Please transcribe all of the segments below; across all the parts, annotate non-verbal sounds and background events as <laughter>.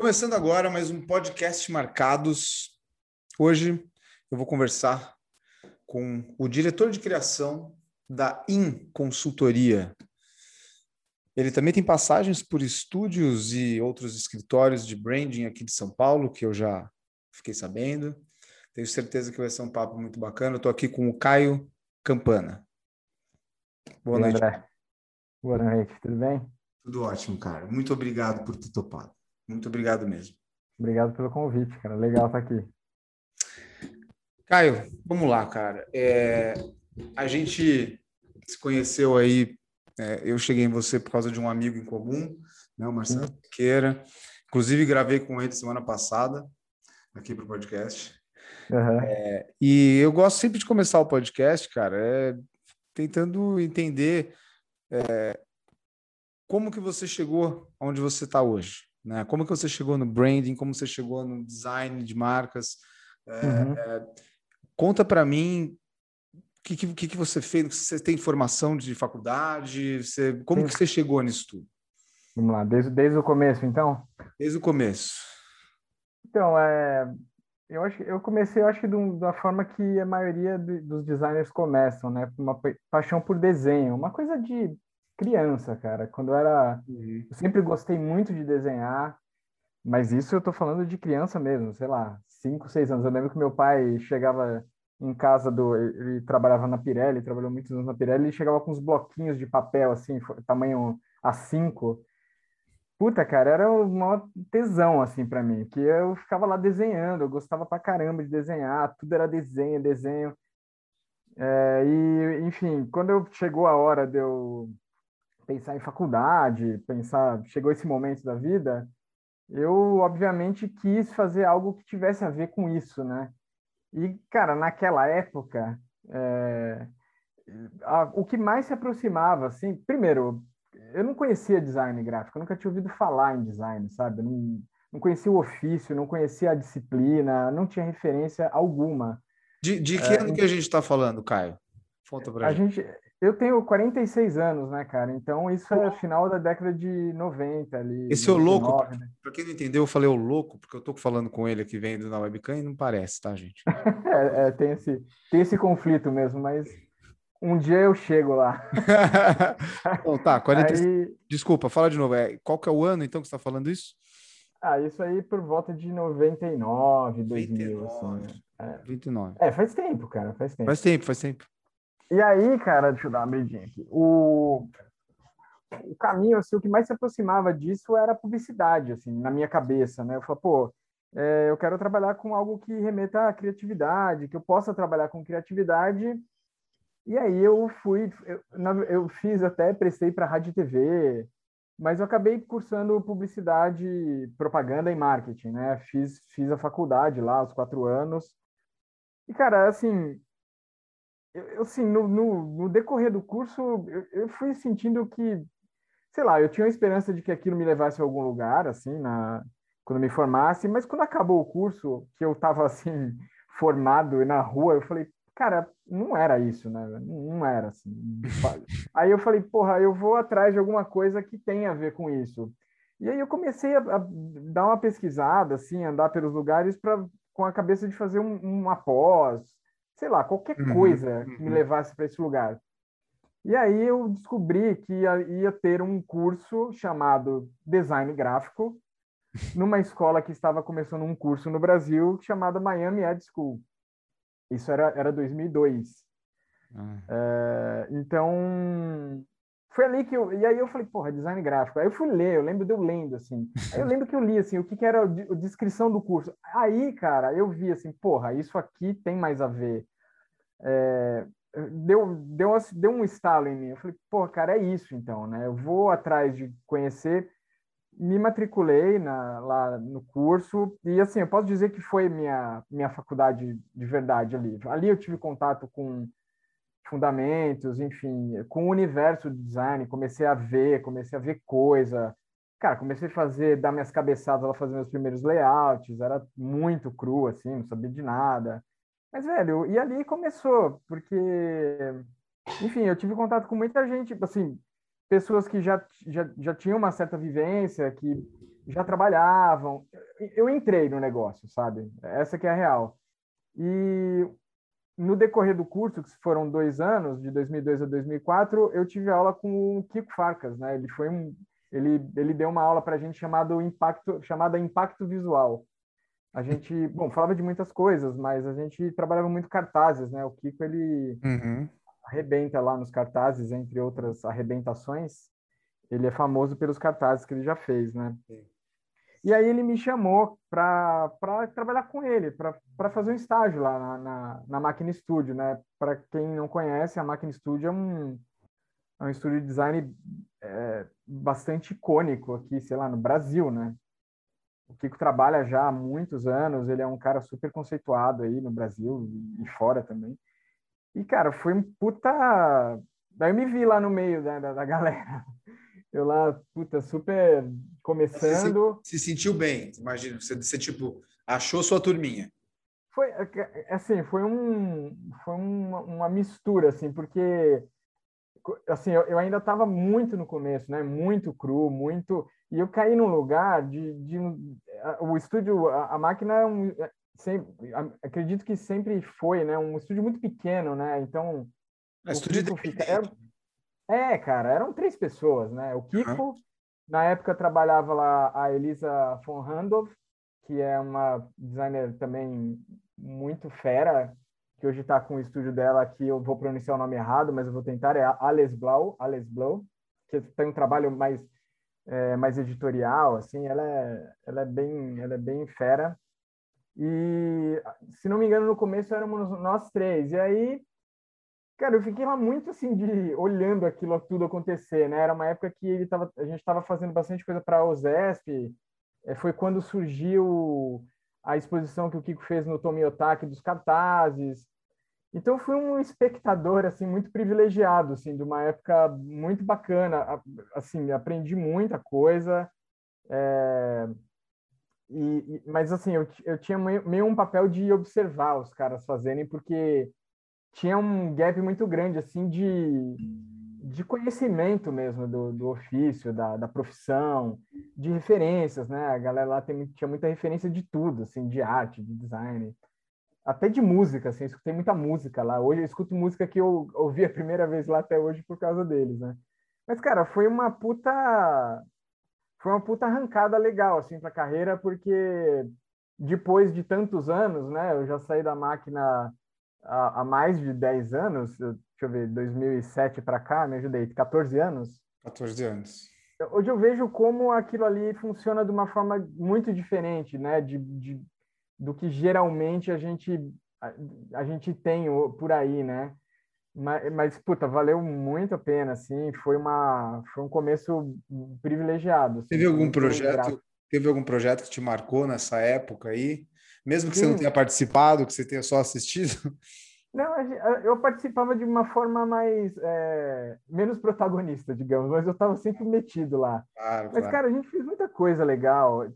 Começando agora mais um podcast Marcados. Hoje eu vou conversar com o diretor de criação da IN Consultoria. Ele também tem passagens por estúdios e outros escritórios de branding aqui de São Paulo, que eu já fiquei sabendo. Tenho certeza que vai ser um papo muito bacana. Estou aqui com o Caio Campana. Boa e noite. André. Boa noite, tudo bem? Tudo ótimo, cara. Muito obrigado por ter topado. Muito obrigado mesmo. Obrigado pelo convite, cara. Legal estar aqui. Caio, vamos lá, cara. É, a gente se conheceu aí. É, eu cheguei em você por causa de um amigo em comum, né, o Marcelo Siqueira. Inclusive, gravei com ele semana passada, aqui para o podcast. Uhum. É, e eu gosto sempre de começar o podcast, cara, é, tentando entender é, como que você chegou onde você está hoje. Né? Como que você chegou no branding? Como você chegou no design de marcas? É, uhum. é, conta para mim o que, que, que você fez. Você tem formação de faculdade? Você, como Sim. que você chegou nisso tudo? Vamos lá, desde, desde o começo, então? Desde o começo. Então, é, eu acho eu comecei, eu acho que da forma que a maioria de, dos designers começam, né? Uma paixão por desenho, uma coisa de criança, cara. Quando eu era. Uhum. Eu sempre gostei muito de desenhar, mas isso eu tô falando de criança mesmo, sei lá, cinco, seis anos. Eu lembro que meu pai chegava em casa do. Ele trabalhava na Pirelli, trabalhou muitos anos na Pirelli, e chegava com uns bloquinhos de papel, assim, tamanho A5. Puta, cara, era uma tesão, assim, para mim, que eu ficava lá desenhando, eu gostava pra caramba de desenhar, tudo era desenho, desenho. É, e, enfim, quando chegou a hora de eu pensar em faculdade, pensar, chegou esse momento da vida, eu obviamente quis fazer algo que tivesse a ver com isso, né? E, cara, naquela época, é, a, o que mais se aproximava, assim, primeiro, eu não conhecia design gráfico, eu nunca tinha ouvido falar em design, sabe? Não, não conhecia o ofício, não conhecia a disciplina, não tinha referência alguma. De, de que é, ano que a gente está falando, Caio? Conta pra a gente. gente. Eu tenho 46 anos, né, cara? Então isso é final da década de 90 ali. Esse é o louco. Né? Para quem não entendeu, eu falei o louco, porque eu tô falando com ele aqui vendo na webcam e não parece, tá, gente? <laughs> é, é, tem, esse, tem esse conflito mesmo, mas um dia eu chego lá. <laughs> então, tá, 46. Aí... Desculpa, fala de novo. É, qual que é o ano, então, que você está falando isso? Ah, isso aí por volta de 99, 2000, 99. assim. É. 29. É, faz tempo, cara, faz tempo. Faz tempo, faz tempo. E aí, cara, deixa eu dar uma medinha aqui. O, o caminho, assim, o que mais se aproximava disso era a publicidade, assim, na minha cabeça, né? Eu falei, pô, é, eu quero trabalhar com algo que remeta à criatividade, que eu possa trabalhar com criatividade. E aí eu fui, eu, eu fiz até, prestei para rádio e TV, mas eu acabei cursando publicidade, propaganda e marketing, né? Fiz, fiz a faculdade lá, os quatro anos. E, cara, assim, eu, assim, no, no, no, decorrer do curso, eu, eu, fui sentindo que, sei lá, eu tinha a esperança de que aquilo me levasse a algum lugar, assim, na, quando me formasse, mas quando acabou o curso, que eu estava, assim, <laughs> formado na rua, eu falei, cara, não era isso, né? Não era, assim. <laughs> Aí eu falei, porra, eu vou atrás de alguma coisa que tenha a ver com isso. E aí eu comecei a, a dar uma pesquisada, assim, andar pelos lugares para com a cabeça de fazer um, uma pós, sei lá, qualquer uhum, coisa que me uhum. levasse para esse lugar. E aí eu descobri que ia, ia, ter um curso chamado Design Gráfico numa escola que estava começando um curso no Brasil chamada Miami Ed School. Isso era, era 2002. Ah. É, então, foi ali que eu... E aí eu falei, porra, design gráfico. Aí eu fui ler, eu lembro de eu lendo, assim. Aí eu lembro que eu li, assim, o que, que era a descrição do curso. Aí, cara, eu vi, assim, porra, isso aqui tem mais a ver é, deu, deu, deu um estalo em mim. Eu falei, pô, cara, é isso então, né? Eu vou atrás de conhecer. Me matriculei na, lá no curso e, assim, eu posso dizer que foi minha, minha faculdade de verdade ali. Ali eu tive contato com fundamentos, enfim, com o universo do design, comecei a ver, comecei a ver coisa. Cara, comecei a fazer, dar minhas cabeçadas lá, fazer meus primeiros layouts, era muito cru, assim, não sabia de nada. Mas, velho, e ali começou, porque, enfim, eu tive contato com muita gente, assim, pessoas que já, já, já tinham uma certa vivência, que já trabalhavam. Eu entrei no negócio, sabe? Essa que é a real. E no decorrer do curso, que foram dois anos, de 2002 a 2004, eu tive aula com o Kiko Farcas, né? Ele foi um, ele, ele deu uma aula para a gente chamado impacto, chamada impacto visual. A gente, bom, falava de muitas coisas, mas a gente trabalhava muito cartazes, né? O Kiko ele uhum. arrebenta lá nos cartazes, entre outras arrebentações. Ele é famoso pelos cartazes que ele já fez, né? Sim. E aí ele me chamou para trabalhar com ele, para fazer um estágio lá na, na, na Máquina Studio, né? Para quem não conhece, a Máquina Studio é um, é um estúdio de design é, bastante icônico aqui, sei lá, no Brasil, né? O Kiko trabalha já há muitos anos, ele é um cara super conceituado aí no Brasil e fora também. E, cara, foi um puta... Daí eu me vi lá no meio né, da, da galera. Eu lá, puta, super começando. Se, se sentiu bem, imagina. Você, você, tipo, achou sua turminha. Foi, é, é, assim, foi, um, foi uma, uma mistura, assim, porque assim, eu, eu ainda estava muito no começo, né? Muito cru, muito... E eu caí num lugar de... de o estúdio, a, a máquina é um... É, sempre, acredito que sempre foi, né? Um estúdio muito pequeno, né? Então... É, estúdio fica, era, é, cara, eram três pessoas, né? O Kiko, uhum. Na época trabalhava lá a Elisa von Randolph, que é uma designer também muito fera, que hoje está com o estúdio dela aqui, eu vou pronunciar o nome errado, mas eu vou tentar, é Alice Blau, Alice Blau, que tem um trabalho mais é, mais editorial, assim, ela é, ela é bem ela é bem fera. E se não me engano no começo éramos nós três. E aí Cara, eu fiquei lá muito assim de olhando aquilo tudo acontecer, né? Era uma época que ele tava, a gente estava fazendo bastante coisa para a OSESP. É, foi quando surgiu a exposição que o Kiko fez no Tomiotaki dos cartazes. Então fui um espectador assim muito privilegiado, assim, de uma época muito bacana. Assim, aprendi muita coisa. É... E, mas assim, eu, eu tinha meio um papel de observar os caras fazerem, porque tinha um gap muito grande assim de, de conhecimento mesmo do, do ofício, da, da profissão, de referências, né? A galera lá tem, tinha muita referência de tudo, assim, de arte, de design, até de música, assim, eu escutei muita música lá. Hoje eu escuto música que eu ouvi a primeira vez lá até hoje por causa deles, né? Mas, cara, foi uma puta... Foi uma puta arrancada legal, assim, pra carreira, porque depois de tantos anos, né? Eu já saí da máquina há, há mais de 10 anos, deixa eu ver, 2007 para cá, me ajudei, 14 anos? 14 anos. Hoje eu vejo como aquilo ali funciona de uma forma muito diferente, né, de, de do que geralmente a gente a, a, gente tem por aí, né? Mas, mas, puta, valeu muito a pena, assim, foi uma foi um começo privilegiado. Assim, teve algum projeto, teve algum projeto que te marcou nessa época aí? Mesmo que Sim. você não tenha participado, que você tenha só assistido? <laughs> Não, eu participava de uma forma mais é, menos protagonista, digamos, mas eu estava sempre metido lá. Claro, mas, claro. cara, a gente fez muita coisa legal.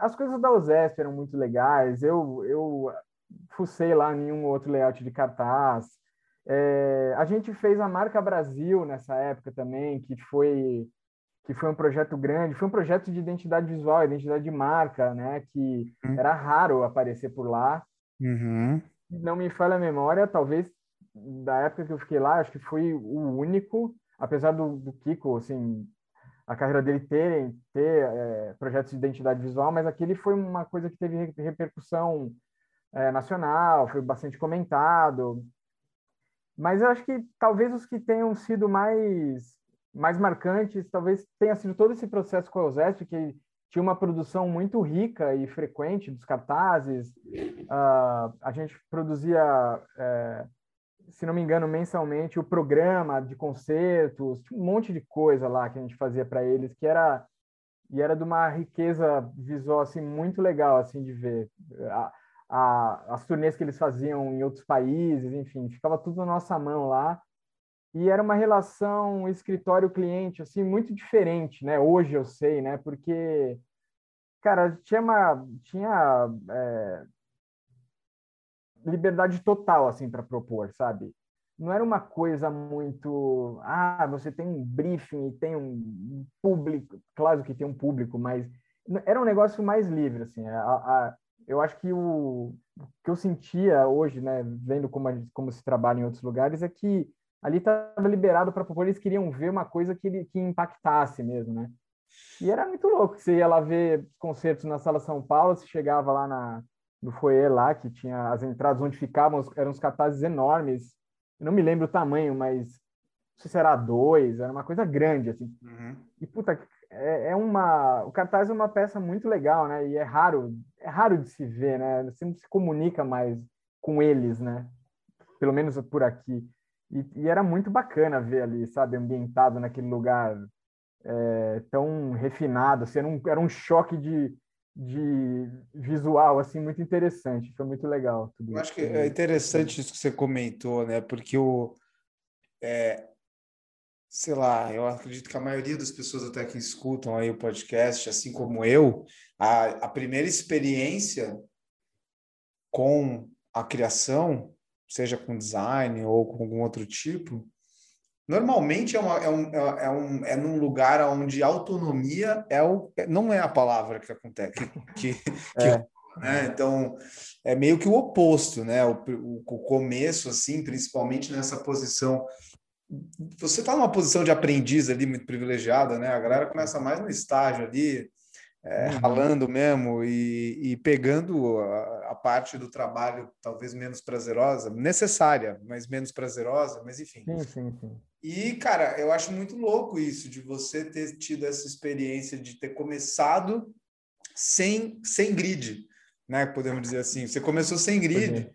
As coisas da USESP eram muito legais. Eu, eu fucei lá em um outro layout de cartaz. É, a gente fez a marca Brasil nessa época também, que foi que foi um projeto grande, foi um projeto de identidade visual, identidade de marca, né? Que uhum. era raro aparecer por lá. Uhum. Não me falha a memória, talvez da época que eu fiquei lá, acho que fui o único, apesar do, do Kiko, assim, a carreira dele ter, ter é, projetos de identidade visual, mas aquele foi uma coisa que teve repercussão é, nacional, foi bastante comentado. Mas eu acho que talvez os que tenham sido mais mais marcantes talvez tenha sido todo esse processo com a Euseste, que tinha uma produção muito rica e frequente dos cartazes. Uh, a gente produzia, é, se não me engano, mensalmente o programa de concertos, um monte de coisa lá que a gente fazia para eles, que era e era de uma riqueza visual assim muito legal assim de ver. A, a, as turnês que eles faziam em outros países, enfim, ficava tudo na nossa mão lá e era uma relação escritório-cliente assim muito diferente, né? Hoje eu sei, né? Porque, cara, tinha uma tinha é, liberdade total assim para propor, sabe? Não era uma coisa muito, ah, você tem um briefing, tem um público, claro que tem um público, mas era um negócio mais livre, assim. A, a, eu acho que o, o, que eu sentia hoje, né, vendo como, como se trabalha em outros lugares, é que ali estava liberado para população, eles queriam ver uma coisa que, que impactasse mesmo, né? E era muito louco, você ia lá ver concertos na Sala São Paulo, você chegava lá na, no foyer lá, que tinha as entradas onde ficavam, eram uns cartazes enormes, eu não me lembro o tamanho, mas não sei se era dois, era uma coisa grande, assim. Uhum. E, puta, é, é, uma... O cartaz é uma peça muito legal, né? E é raro, é raro de se ver, né? Você não se comunica mais com eles, né? Pelo menos por aqui. E, e era muito bacana ver ali, sabe? Ambientado naquele lugar é, tão refinado, assim, era, um, era um choque de, de visual assim muito interessante foi muito legal eu acho que é interessante isso que você comentou né porque o é, sei lá eu acredito que a maioria das pessoas até que escutam aí o podcast assim como eu a, a primeira experiência com a criação seja com design ou com algum outro tipo Normalmente é, uma, é, um, é, um, é num lugar onde autonomia é o, não é a palavra que acontece. Que, <laughs> que, é. né? Então, é meio que o oposto, né? O, o, o começo, assim, principalmente nessa posição. Você está numa posição de aprendiz ali muito privilegiada, né? A galera começa mais no estágio ali, é, uhum. ralando mesmo e, e pegando a, a, parte do trabalho talvez menos prazerosa, necessária, mas menos prazerosa, mas enfim. Sim, sim, sim. E, cara, eu acho muito louco isso, de você ter tido essa experiência de ter começado sem, sem grid, né? Podemos dizer assim. Você começou sem grid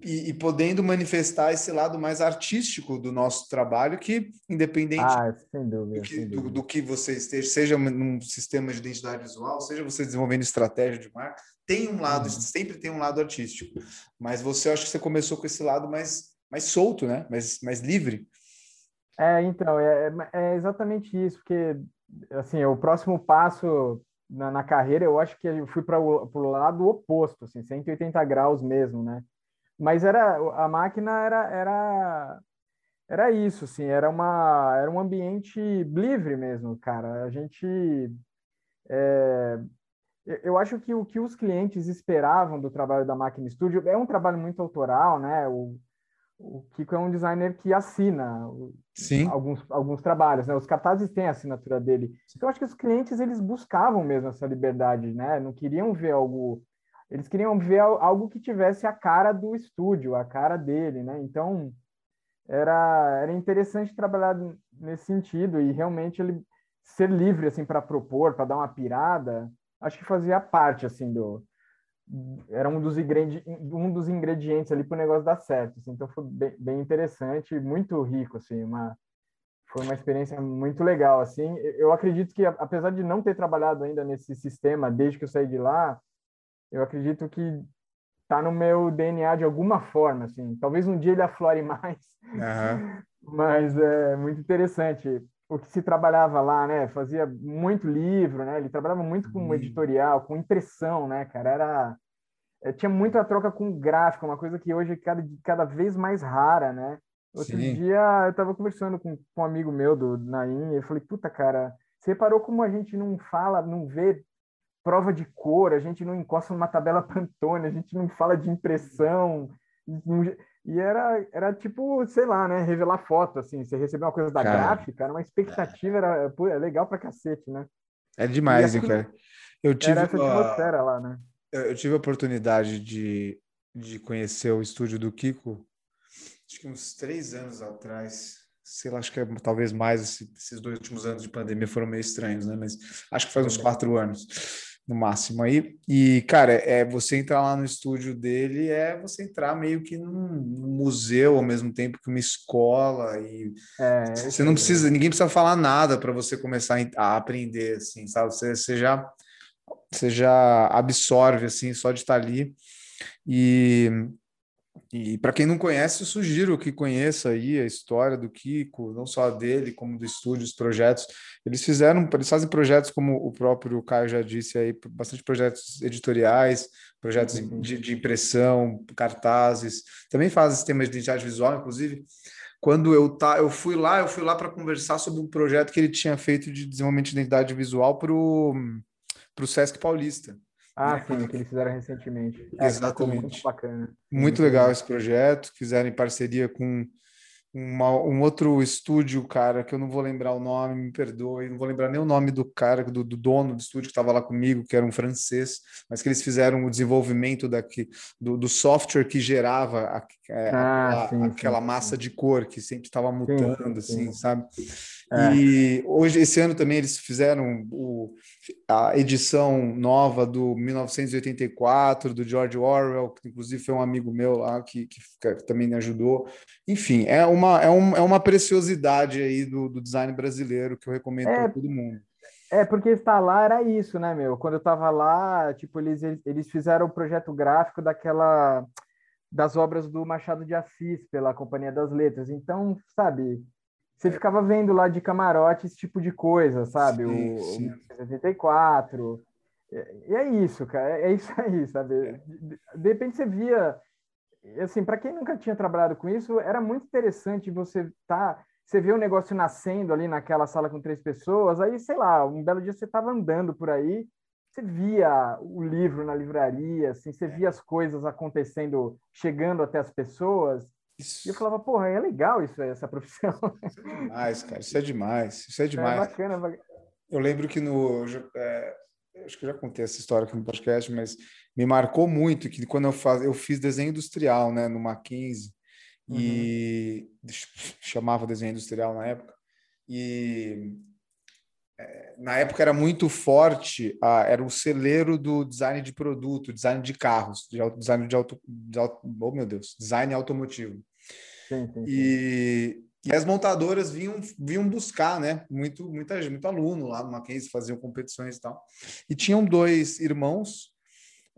e, e, podendo manifestar esse lado mais artístico do nosso trabalho, que independente ah, dúvida, do, que, do, do, que você esteja, seja num sistema de identidade visual, seja você desenvolvendo estratégia de marca, tem um lado, uhum. sempre tem um lado artístico. Mas você acho que você começou com esse lado mais, mais solto, né? Mais, mais livre. É, então, é, é, é exatamente isso, porque assim, o próximo passo na, na carreira, eu acho que eu fui para o lado oposto, assim, 180 graus mesmo, né? Mas era a máquina era era era isso, assim, era uma era um ambiente livre mesmo, cara. A gente é, eu acho que o que os clientes esperavam do trabalho da Máquina Studio é um trabalho muito autoral, né? O, o Kiko é um designer que assina Sim. alguns, alguns trabalhos, né? Os cartazes têm a assinatura dele. Então, eu acho que os clientes, eles buscavam mesmo essa liberdade, né? Não queriam ver algo... Eles queriam ver algo que tivesse a cara do estúdio, a cara dele, né? Então, era, era interessante trabalhar nesse sentido e realmente ele ser livre, assim, para propor, para dar uma pirada, acho que fazia parte, assim, do, era um dos, um dos ingredientes ali para o negócio dar certo. Assim. Então foi bem, bem, interessante, muito rico, assim, uma, foi uma experiência muito legal. Assim, eu acredito que apesar de não ter trabalhado ainda nesse sistema desde que eu saí de lá, eu acredito que está no meu DNA de alguma forma, assim. Talvez um dia ele aflore <laughs> mais, uhum. mas é muito interessante o que se trabalhava lá, né? Fazia muito livro, né? Ele trabalhava muito com uhum. editorial, com impressão, né, cara? Era é, tinha muita troca com gráfico, uma coisa que hoje é cada, cada vez mais rara, né? Outro Sim. dia eu estava conversando com, com, um amigo meu do Naim, e eu falei, puta, cara, você reparou como a gente não fala, não vê prova de cor, a gente não encosta numa tabela <laughs> Pantone, a gente não fala de impressão, e era, era tipo, sei lá, né, revelar foto, assim, você recebeu uma coisa da cara, gráfica, era uma expectativa, era pô, é legal pra cacete, né? É demais, hein, cara? Eu tive era essa atmosfera lá, né? eu tive a oportunidade de, de conhecer o estúdio do Kiko, acho que uns três anos atrás. Sei lá, acho que é, talvez mais esses dois últimos anos de pandemia foram meio estranhos, né? Mas acho que faz uns quatro anos no máximo aí. E, cara, é você entrar lá no estúdio dele é você entrar meio que num, num museu ao mesmo tempo que uma escola e é, você não precisa, ninguém precisa falar nada para você começar a aprender, assim, sabe? Você, você já você já absorve assim só de estar ali. E, e para quem não conhece, eu sugiro que conheça aí a história do Kiko, não só dele, como do estúdio, os projetos. Eles fizeram, eles fazem projetos como o próprio Caio já disse aí, bastante projetos editoriais, projetos uhum. de, de, impressão, cartazes. Também fazem sistemas de identidade visual, inclusive. Quando eu tá, eu fui lá, eu fui lá para conversar sobre um projeto que ele tinha feito de desenvolvimento de identidade visual para o para o Sesc Paulista. Ah, né? sim, que eles fizeram recentemente. É, Exatamente. muito bacana. Muito legal esse projeto, fizeram em parceria com uma, um outro estúdio, cara, que eu não vou lembrar o nome, me perdoe, não vou lembrar nem o nome do cara, do, do dono do estúdio que estava lá comigo, que era um francês, mas que eles fizeram o desenvolvimento daqui, do, do software que gerava a, é, ah, aquela, sim, aquela sim, massa de cor que sempre estava mutando, assim, sabe? É. E hoje, esse ano também, eles fizeram o, a edição nova do 1984, do George Orwell, que inclusive foi um amigo meu lá que, que, que também me ajudou. Enfim, é uma, é, um, é uma preciosidade aí do, do design brasileiro que eu recomendo é, para todo mundo. É, porque estar lá era isso, né, meu? Quando eu estava lá, tipo, eles, eles fizeram o projeto gráfico daquela das obras do Machado de Assis pela Companhia das Letras. Então, sabe, você ficava vendo lá de camarote esse tipo de coisa, sabe? Sim, o, sim. o 74. E é isso, cara. É isso aí, sabe? De repente você via. Assim, para quem nunca tinha trabalhado com isso, era muito interessante você tá. Você vê o negócio nascendo ali naquela sala com três pessoas, aí, sei lá, um belo dia você estava andando por aí, você via o livro na livraria, assim, você via as coisas acontecendo, chegando até as pessoas, isso. E eu falava, porra, é legal isso, essa profissão. <laughs> Isso é demais, cara. Isso é demais. Isso é, é demais. É bacana. Eu lembro que no. É, acho que eu já contei essa história aqui no podcast, mas me marcou muito que quando eu, faz, eu fiz desenho industrial, né, no Mackenzie, uhum. e <laughs> chamava desenho industrial na época, e na época era muito forte, era o celeiro do design de produto, design de carros, de design de auto, de auto, oh meu Deus, design automotivo. Sim, sim, sim. E, e as montadoras vinham, vinham buscar, né? Muito, muita, muito aluno lá no Mackenzie, faziam competições e tal. E tinham dois irmãos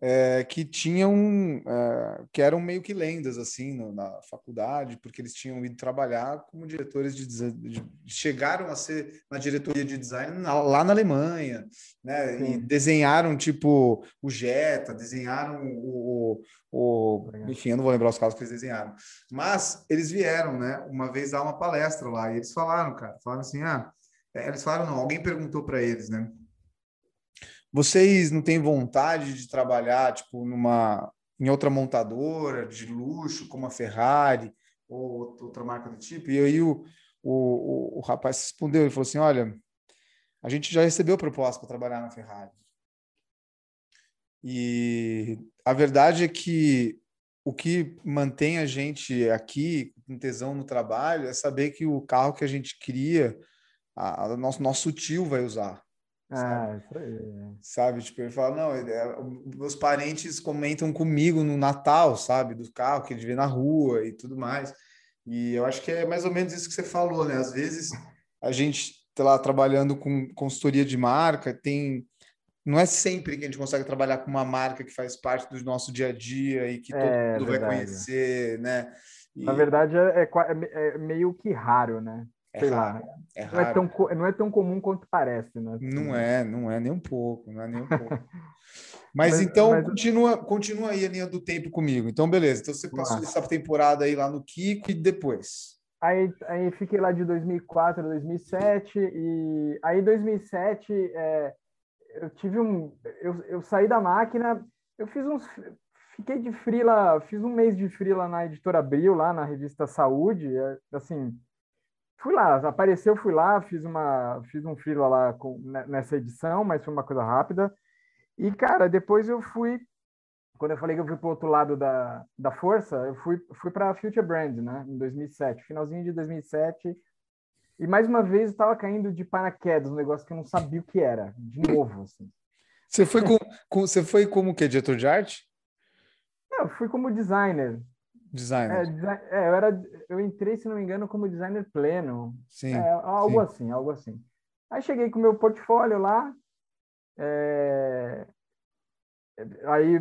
é, que tinham é, que eram meio que lendas assim no, na faculdade porque eles tinham ido trabalhar como diretores de, de chegaram a ser na diretoria de design na, lá na Alemanha né? Sim. e desenharam tipo o Jetta desenharam o, o, o enfim eu não vou lembrar os casos que eles desenharam. Mas eles vieram né uma vez dar uma palestra lá e eles falaram cara falaram assim ah é, eles falaram não alguém perguntou para eles né vocês não têm vontade de trabalhar tipo numa em outra montadora de luxo como a Ferrari ou outra marca do tipo? E aí o, o, o, o rapaz respondeu, ele falou assim, olha, a gente já recebeu proposta para trabalhar na Ferrari. E a verdade é que o que mantém a gente aqui com tesão no trabalho é saber que o carro que a gente cria, a, a nosso, nosso tio vai usar. Ah, isso aí. Sabe? Tipo, ele fala, não, é, meus parentes comentam comigo no Natal, sabe? Do carro que ele vê na rua e tudo mais. E eu acho que é mais ou menos isso que você falou, né? Às vezes a gente tá lá trabalhando com consultoria de marca, tem não é sempre que a gente consegue trabalhar com uma marca que faz parte do nosso dia a dia e que todo é, mundo verdade. vai conhecer, né? E... Na verdade, é, é, é, meio que raro, né? É Sei raro, lá. É não, é tão, não é tão comum quanto parece, né? Não é, não é nem um pouco, não é nem um pouco. <laughs> Mas, mas então mas... continua, continua aí a linha do tempo comigo. Então, beleza. Então você passou essa temporada aí lá no Kiko e depois. Aí, aí fiquei lá de 2004 a 2007 e aí 2007 é, eu tive um eu, eu saí da máquina, eu fiz uns fiquei de frila, fiz um mês de frila na editora Abril lá na revista Saúde, é, assim, fui lá, apareceu, fui lá, fiz uma, fiz um freela lá com, nessa edição, mas foi uma coisa rápida. E cara, depois eu fui, quando eu falei que eu fui para o outro lado da, da força, eu fui, fui para a Future Brand, né, em 2007, finalzinho de 2007. E mais uma vez estava caindo de paraquedas, um negócio que eu não sabia o que era, de novo, assim. Você foi com, com você foi como que diretor de arte? Não, eu fui como designer. Designer. É, é, eu, era, eu entrei, se não me engano, como designer pleno. Sim. É, algo sim. assim, algo assim. Aí cheguei com o meu portfólio lá. É... Aí,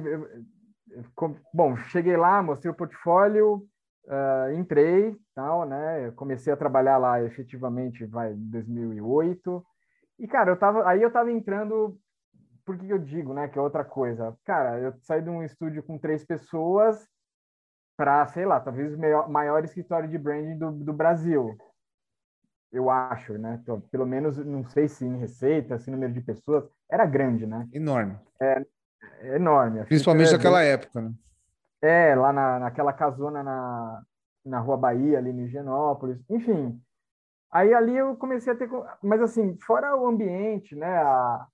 bom, cheguei lá, mostrei o portfólio, uh, entrei, tal, né? Comecei a trabalhar lá efetivamente, vai, em 2008. E, cara, eu tava, aí eu tava entrando, por que eu digo, né, que é outra coisa. Cara, eu saí de um estúdio com três pessoas para, sei lá, talvez o maior, maior escritório de branding do, do Brasil. Eu acho, né? Então, pelo menos, não sei se em receita, se número de pessoas, era grande, né? Enorme. É, é enorme. Principalmente naquela época, né? É, lá na, naquela casona na, na Rua Bahia, ali no Higienópolis. Enfim, aí ali eu comecei a ter... Mas assim, fora o ambiente, né? A,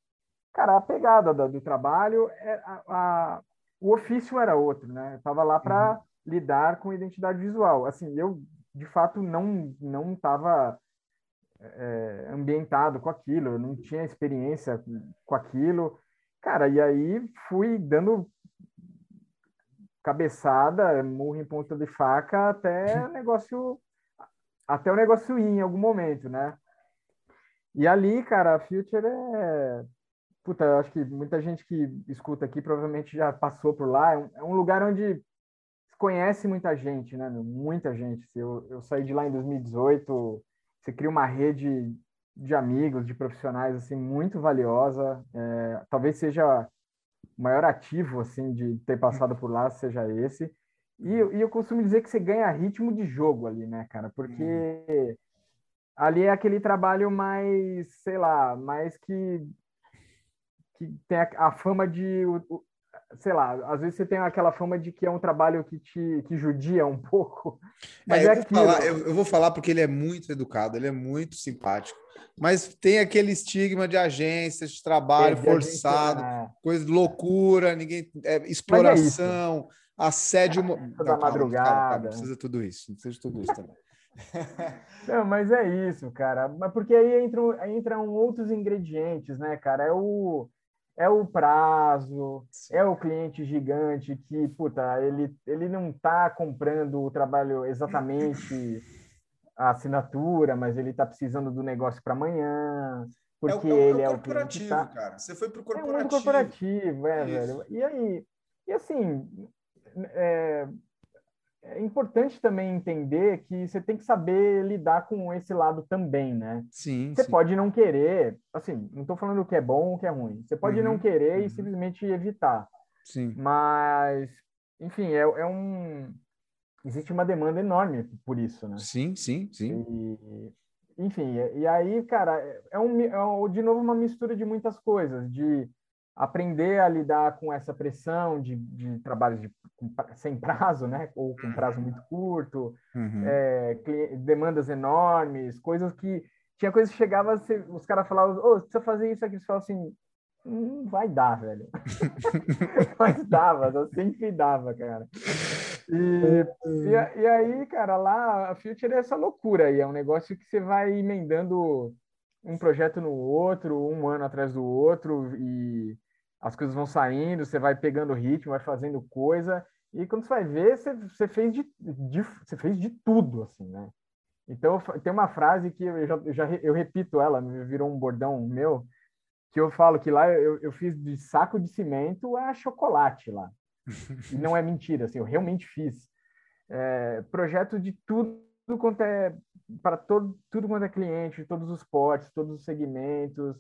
cara, a pegada do, do trabalho, é, a, a, o ofício era outro, né? Eu tava lá para uhum. Lidar com identidade visual. Assim, eu, de fato, não não estava é, ambientado com aquilo, eu não tinha experiência com aquilo. Cara, e aí fui dando cabeçada, murro em ponta de faca até o negócio até o negócio ir em algum momento, né? E ali, cara, a Future é puta, eu acho que muita gente que escuta aqui provavelmente já passou por lá. É um, é um lugar onde conhece muita gente, né? Muita gente. Eu, eu saí de lá em 2018, você cria uma rede de amigos, de profissionais assim muito valiosa. É, talvez seja o maior ativo assim de ter passado por lá seja esse. E, e, eu costumo dizer que você ganha ritmo de jogo ali, né, cara? Porque uhum. ali é aquele trabalho mais, sei lá, mais que que tem a, a fama de sei lá, às vezes você tem aquela fama de que é um trabalho que te que judia um pouco. <laughs> Mas é, eu, é vou falar, eu, eu, vou falar porque ele é muito educado, ele é muito simpático. Mas tem aquele estigma de agência, de trabalho é, de forçado, agência, é. coisa de loucura, ninguém é, é exploração, assédio. Calma, madrugada. Calma, calma, precisa tudo isso, precisa de tudo isso também. <laughs> Não, mas é isso, cara. Mas porque aí entram, entram outros ingredientes, né, cara? É o é o prazo, é o cliente gigante que, puta, ele, ele não está comprando o trabalho exatamente a assinatura, mas ele está precisando do negócio para amanhã, porque é o, é o, ele é o corporativo, tá... cara. Você foi para o corporativo. É muito corporativo, é, velho. E aí, e assim, é, é importante também entender que você tem que saber lidar com esse lado também, né? Sim. Você sim. pode não querer, assim, não estou falando o que é bom ou o que é ruim. Você pode uhum, não querer uhum. e simplesmente evitar. Sim. Mas, enfim, é, é, um. Existe uma demanda enorme por isso, né? Sim, sim, sim. E, enfim, e aí, cara, é, um, é de novo uma mistura de muitas coisas, de aprender a lidar com essa pressão de, de trabalhos de, sem prazo, né? Ou com prazo uhum. muito curto, uhum. é, demandas enormes, coisas que tinha coisas que chegava, os caras falavam, ô, oh, precisa fazer isso aqui, você fala assim, não vai dar, velho. <laughs> Mas dava, sempre dava, cara. E, e, e, aí, cara, lá a Future é essa loucura aí, é um negócio que você vai emendando um projeto no outro, um ano atrás do outro, e as coisas vão saindo, você vai pegando ritmo, vai fazendo coisa, e quando você vai ver, você, você, fez, de, de, você fez de tudo, assim, né? Então, tem uma frase que eu já, eu já eu repito ela, virou um bordão meu, que eu falo que lá eu, eu fiz de saco de cimento a chocolate lá. E não é <laughs> mentira, assim, eu realmente fiz. É, projeto de tudo quanto é para todo, tudo quanto é cliente, todos os portes, todos os segmentos,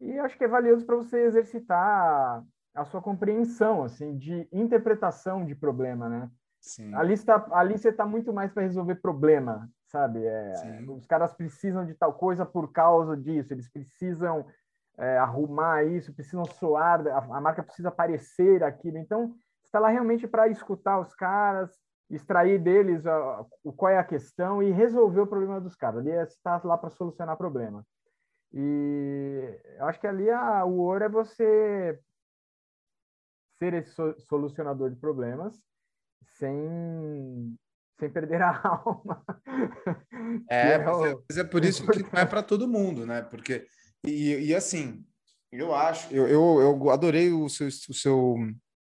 e acho que é valioso para você exercitar a sua compreensão, assim, de interpretação de problema, né? Sim. Ali, está, ali você está muito mais para resolver problema, sabe? É, os caras precisam de tal coisa por causa disso, eles precisam é, arrumar isso, precisam soar, a, a marca precisa aparecer aquilo. Então, está lá realmente para escutar os caras, extrair deles a, o qual é a questão e resolver o problema dos caras. Ali está lá para solucionar problema. E eu acho que ali a, o ouro é você ser esse solucionador de problemas sem, sem perder a <laughs> alma. É, é, mas é, mas é por isso que não é para todo mundo, né? Porque, e, e assim, eu acho, eu, eu, eu adorei o seu, o seu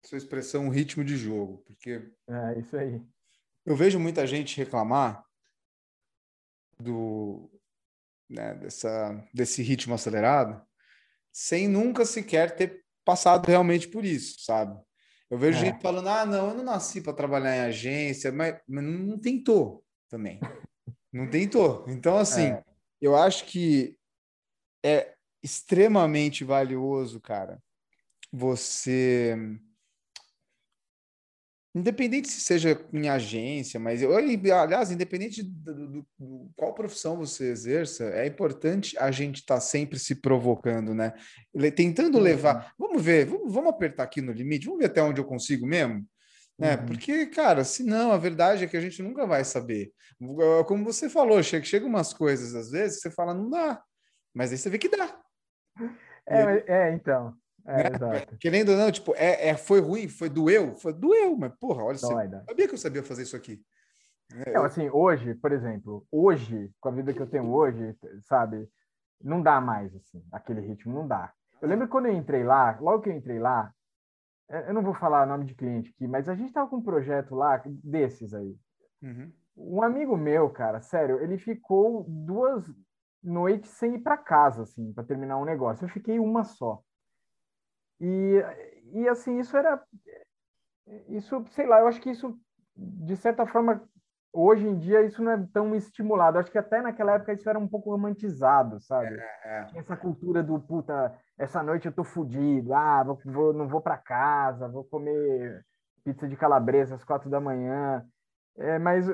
sua expressão ritmo de jogo, porque. É, isso aí. Eu vejo muita gente reclamar do, né, dessa, desse ritmo acelerado, sem nunca sequer ter passado realmente por isso, sabe? Eu vejo é. gente falando: ah, não, eu não nasci para trabalhar em agência, mas, mas não tentou também. <laughs> Não tentou. Então, assim, é. eu acho que é extremamente valioso, cara, você Independente se seja em agência, mas eu, aliás, independente do, do, qual profissão você exerça, é importante a gente estar tá sempre se provocando, né? Tentando uhum. levar. Vamos ver, vamos, vamos, apertar aqui no limite, vamos ver até onde eu consigo mesmo. Né? Uhum. Porque, cara, se não, a verdade é que a gente nunca vai saber. Como você falou, chega, chega umas coisas às vezes, você fala, não dá, mas aí você vê que dá. É, é então. É, né? Querendo ou não, tipo, é, é, foi ruim, foi doeu, foi doeu, mas porra, olha, só, sabia que eu sabia fazer isso aqui. É, não, assim, hoje, por exemplo, hoje, com a vida que eu tenho hoje, sabe, não dá mais, assim, aquele ritmo, não dá. Eu lembro quando eu entrei lá, logo que eu entrei lá, eu não vou falar nome de cliente aqui, mas a gente tava com um projeto lá, desses aí. Uhum. Um amigo meu, cara, sério, ele ficou duas noites sem ir para casa, assim, para terminar um negócio. Eu fiquei uma só. E, e assim, isso era. Isso, sei lá, eu acho que isso, de certa forma, hoje em dia, isso não é tão estimulado. Eu acho que até naquela época isso era um pouco romantizado, sabe? É, é. Essa cultura do puta, essa noite eu tô fudido, ah, vou, vou não vou para casa, vou comer pizza de calabresa às quatro da manhã. É, mas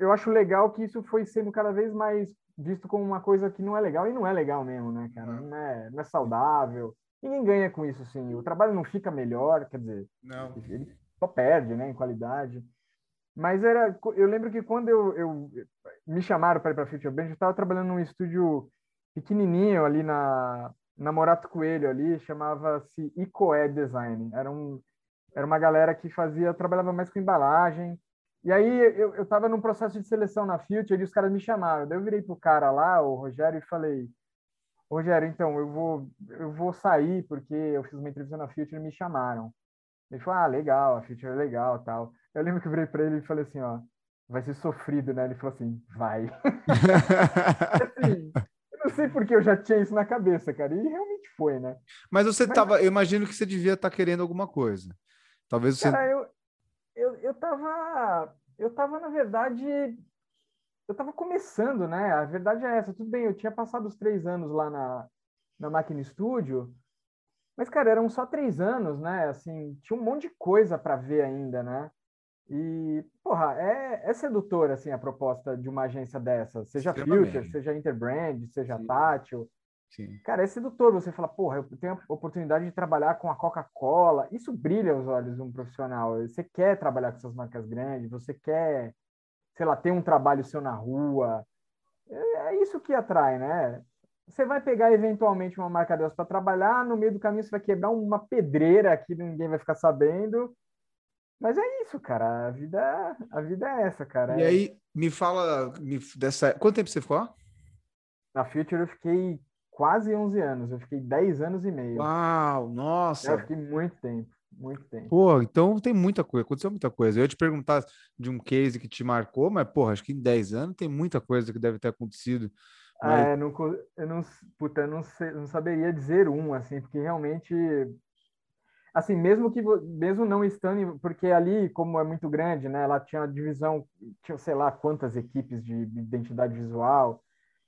eu acho legal que isso foi sendo cada vez mais visto como uma coisa que não é legal, e não é legal mesmo, né, cara? Não é, não é saudável. Ninguém ganha com isso, assim. O trabalho não fica melhor, quer dizer, não. ele só perde, né, em qualidade. Mas era, eu lembro que quando eu, eu me chamaram para ir para Future Band, eu estava trabalhando num estúdio pequenininho ali na, na Morato Coelho ali, chamava-se Icoé Design. Era um era uma galera que fazia, trabalhava mais com embalagem. E aí eu estava num processo de seleção na Future e os caras me chamaram. Daí eu virei pro cara lá, o Rogério, e falei: Rogério, então, eu vou, eu vou sair porque eu fiz uma entrevista na Future e me chamaram. Ele falou, ah, legal, a Future é legal tal. Eu lembro que eu virei para ele e falei assim, ó, vai ser sofrido, né? Ele falou assim, vai. <laughs> assim, eu não sei porque eu já tinha isso na cabeça, cara, e realmente foi, né? Mas você Mas... tava, eu imagino que você devia estar tá querendo alguma coisa. Talvez você... Cara, eu, eu, eu tava, eu tava, na verdade, eu estava começando, né? A verdade é essa. Tudo bem, eu tinha passado os três anos lá na, na Máquina Estúdio, mas, cara, eram só três anos, né? Assim, tinha um monte de coisa para ver ainda, né? E, porra, é, é sedutor, assim, a proposta de uma agência dessa. Seja Future, seja Interbrand, seja Sim. Tátil. Sim. Cara, é sedutor você falar, porra, eu tenho a oportunidade de trabalhar com a Coca-Cola. Isso brilha os olhos de um profissional. Você quer trabalhar com essas marcas grandes, você quer sei lá, ter um trabalho seu na rua. É, é isso que atrai, né? Você vai pegar eventualmente uma marca dessa para trabalhar, no meio do caminho você vai quebrar uma pedreira que ninguém vai ficar sabendo. Mas é isso, cara. A vida, a vida é essa, cara. E aí, me fala me, dessa. Quanto tempo você ficou? Na Future eu fiquei quase 11 anos. Eu fiquei 10 anos e meio. Uau, nossa! Eu fiquei muito tempo. Muito tempo. Pô, então tem muita coisa, aconteceu muita coisa. Eu ia te perguntar de um case que te marcou, mas, porra, acho que em 10 anos tem muita coisa que deve ter acontecido. Ah, mas... É, não, eu não, puta, eu não, sei, não saberia dizer um, assim, porque realmente, assim, mesmo que, mesmo não estando, porque ali, como é muito grande, né, ela tinha uma divisão, tinha, sei lá, quantas equipes de identidade visual,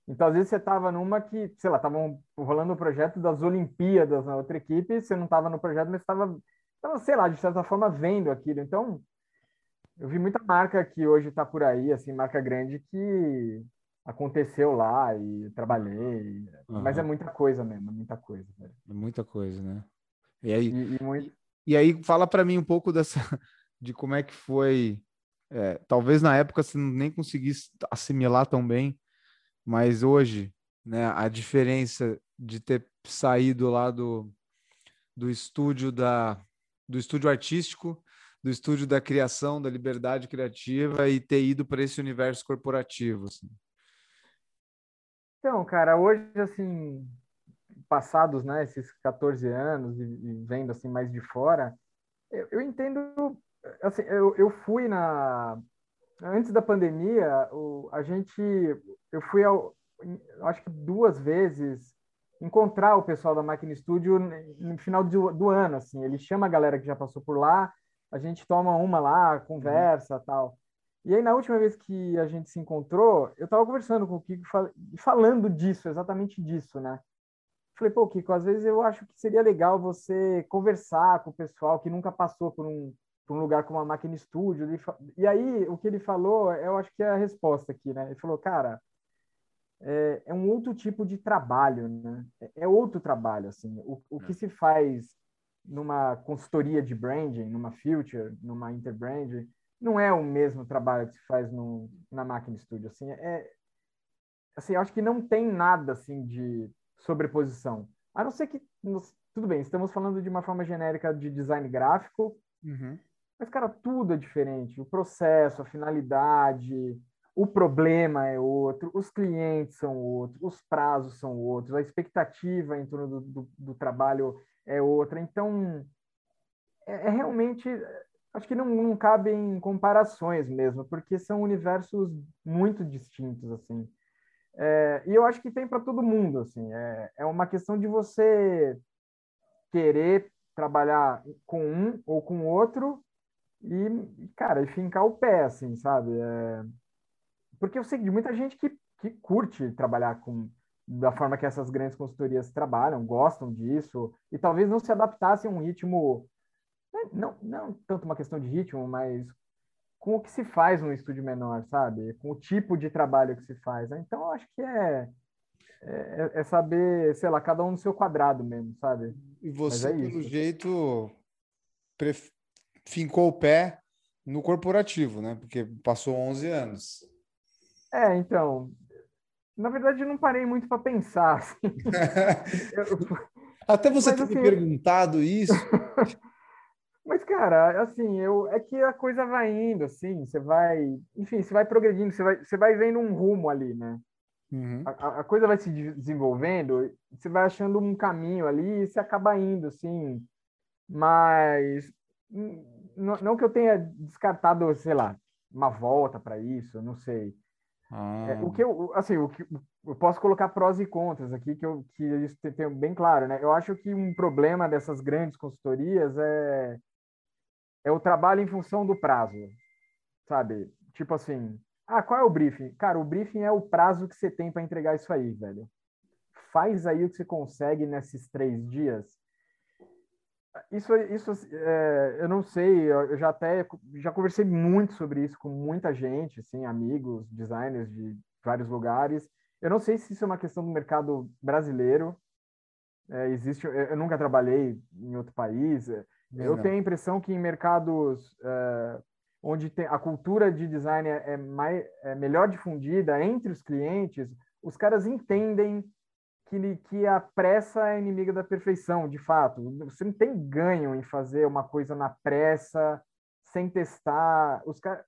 então, às vezes, você estava numa que, sei lá, estavam rolando o projeto das Olimpíadas na outra equipe, você não estava no projeto, mas estava então, sei lá, de certa forma, vendo aquilo. Então, eu vi muita marca que hoje está por aí, assim, marca grande que aconteceu lá e trabalhei. Uhum. Mas é muita coisa mesmo, muita coisa. Velho. É muita coisa, né? E aí, e, e, muito... e aí fala para mim um pouco dessa, <laughs> de como é que foi. É, talvez na época você nem conseguisse assimilar tão bem, mas hoje, né, a diferença de ter saído lá do, do estúdio da do estúdio artístico, do estúdio da criação, da liberdade criativa e ter ido para esse universo corporativo? Assim? Então, cara, hoje, assim, passados, né, esses 14 anos e, e vendo, assim, mais de fora, eu, eu entendo, assim, eu, eu fui na... Antes da pandemia, o, a gente... Eu fui, ao, acho que duas vezes encontrar o pessoal da Máquina Studio no final do, do, ano, assim. Ele chama a galera que já passou por lá, a gente toma uma lá, conversa, uhum. tal. E aí, na última vez que a gente se encontrou, eu estava conversando com o Kiko, falando disso, exatamente disso, né? Falei, pô, Kiko, às vezes eu acho que seria legal você conversar com o pessoal que nunca passou por um, para um lugar como a máquina estúdio. E aí, o que ele falou, eu acho que é a resposta aqui, né? Ele falou, cara, é, é um outro tipo de trabalho, né? É, é outro trabalho, assim. O, o que é. se faz numa consultoria de branding, numa Future, numa Interbrand, não é o mesmo trabalho que se faz no, na máquina estúdio, assim. É, assim, acho que não tem nada, assim, de sobreposição. A não ser que, tudo bem, estamos falando de uma forma genérica de design gráfico, uhum. Mas, cara, tudo é diferente. O processo, a finalidade, o problema é outro, os clientes são outros, os prazos são outros, a expectativa em torno do, do, do trabalho é outra. Então, é, é realmente. Acho que não, não cabe em comparações mesmo, porque são universos muito distintos, assim. É, e eu acho que tem para todo mundo, assim. É, é uma questão de você querer trabalhar com um ou com outro e, cara, e fincar o pé, assim, sabe? É... Porque eu sei de muita gente que, que curte trabalhar com da forma que essas grandes consultorias trabalham, gostam disso, e talvez não se adaptassem a um ritmo, né, não, não tanto uma questão de ritmo, mas com o que se faz num estúdio menor, sabe? Com o tipo de trabalho que se faz. Né? Então, eu acho que é, é, é, saber, sei lá, cada um no seu quadrado mesmo, sabe? E você, é pelo jeito, pref fincou o pé no corporativo, né? Porque passou 11 anos. É, então, na verdade, eu não parei muito para pensar. Assim. <laughs> Até você ter assim, me perguntado isso. <laughs> Mas, cara, assim, eu, é que a coisa vai indo, assim, você vai, enfim, você vai progredindo, você vai, você vai vendo um rumo ali, né? Uhum. A, a, coisa vai se desenvolvendo, você vai achando um caminho ali e você acaba indo, assim. Mas não, não que eu tenha descartado, sei lá, uma volta para isso, não sei. Ah. É, o que eu, assim, o que eu posso colocar prós e contras aqui que eu que isso tem bem claro, né? Eu acho que um problema dessas grandes consultorias é é o trabalho em função do prazo, sabe? Tipo assim, ah, qual é o briefing? Cara, o briefing é o prazo que você tem para entregar isso aí, velho. Faz aí o que você consegue nesses três dias isso, isso é, eu não sei, eu já até já conversei muito sobre isso com muita gente, assim, amigos, designers de vários lugares. Eu não sei se isso é uma questão do mercado brasileiro. É, existe, eu nunca trabalhei em outro país. É, eu não. tenho a impressão que em mercados é, onde tem, a cultura de design é, mais, é melhor difundida entre os clientes, os caras entendem que, que a pressa é inimiga da perfeição, de fato. Você não tem ganho em fazer uma coisa na pressa, sem testar. Os cara...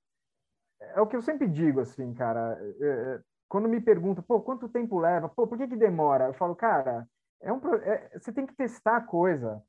É o que eu sempre digo, assim, cara. É, é, quando me perguntam, pô, quanto tempo leva? Pô, por que, que demora? Eu falo, cara, é um, é, você tem que testar a coisa.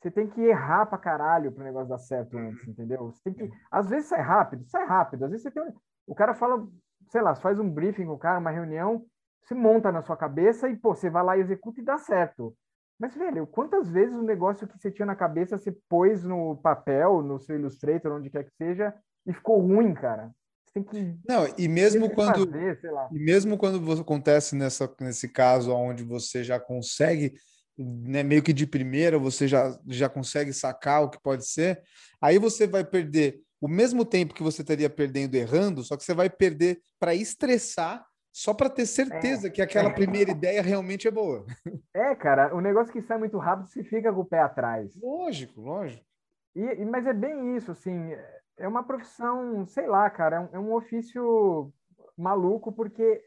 Você tem que errar pra caralho pro negócio dar certo antes, entendeu? Você tem que. Às vezes sai rápido, sai rápido. Às vezes você tem. O cara fala, sei lá, faz um briefing com o cara, uma reunião, você monta na sua cabeça e, pô, você vai lá e executa e dá certo. Mas, velho, quantas vezes o negócio que você tinha na cabeça você pôs no papel, no seu Illustrator, onde quer que seja, e ficou ruim, cara? Você tem que. Não, e mesmo quando. Fazer, e mesmo quando acontece nessa, nesse caso onde você já consegue, né, meio que de primeira, você já, já consegue sacar o que pode ser, aí você vai perder o mesmo tempo que você estaria perdendo errando, só que você vai perder para estressar só para ter certeza é, que aquela é. primeira ideia realmente é boa. <laughs> É, cara, o negócio que sai muito rápido se fica com o pé atrás. Lógico, lógico. E, mas é bem isso, assim, é uma profissão, sei lá, cara, é um, é um ofício maluco, porque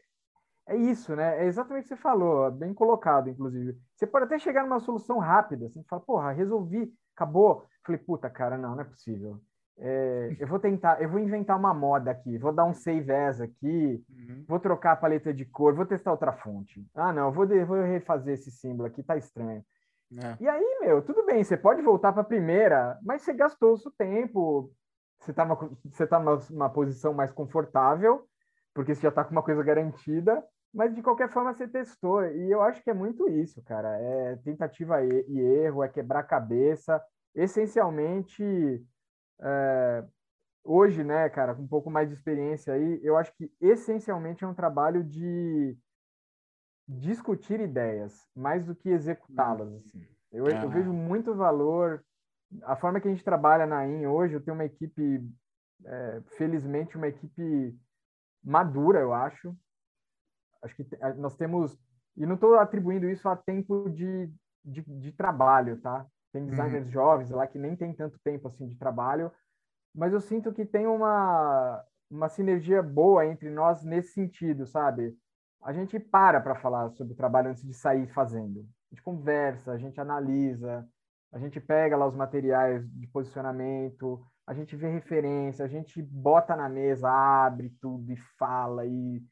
é isso, né? É exatamente o que você falou, bem colocado, inclusive. Você pode até chegar numa solução rápida, assim, fala, porra, resolvi, acabou. Falei, puta, cara, não, não é possível. É, eu vou tentar, eu vou inventar uma moda aqui, vou dar um save as aqui, uhum. vou trocar a paleta de cor, vou testar outra fonte. Ah, não, vou, de, vou refazer esse símbolo aqui, tá estranho. É. E aí, meu, tudo bem, você pode voltar para a primeira, mas você gastou o seu tempo, você numa, você tá numa, numa posição mais confortável, porque você já está com uma coisa garantida, mas de qualquer forma você testou. E eu acho que é muito isso, cara. É tentativa e erro, é quebrar a cabeça. Essencialmente, é, hoje, né, cara, com um pouco mais de experiência aí, eu acho que essencialmente é um trabalho de discutir ideias, mais do que executá-las, assim. Eu, eu, vejo muito valor a forma que a gente trabalha na IN hoje, eu tenho uma equipe, é, felizmente, uma equipe madura, eu acho. Acho que nós temos, e não estou atribuindo isso a tempo de, de, de trabalho, tá? Tem uhum. designers uhum. jovens lá que nem tem tanto tempo assim de trabalho, mas eu sinto que tem uma, uma sinergia boa entre nós nesse sentido, sabe? A gente para para falar sobre o trabalho antes de sair fazendo. A gente conversa, a gente analisa, a gente pega lá os materiais de posicionamento, a gente vê referência, a gente bota na mesa, abre tudo e fala e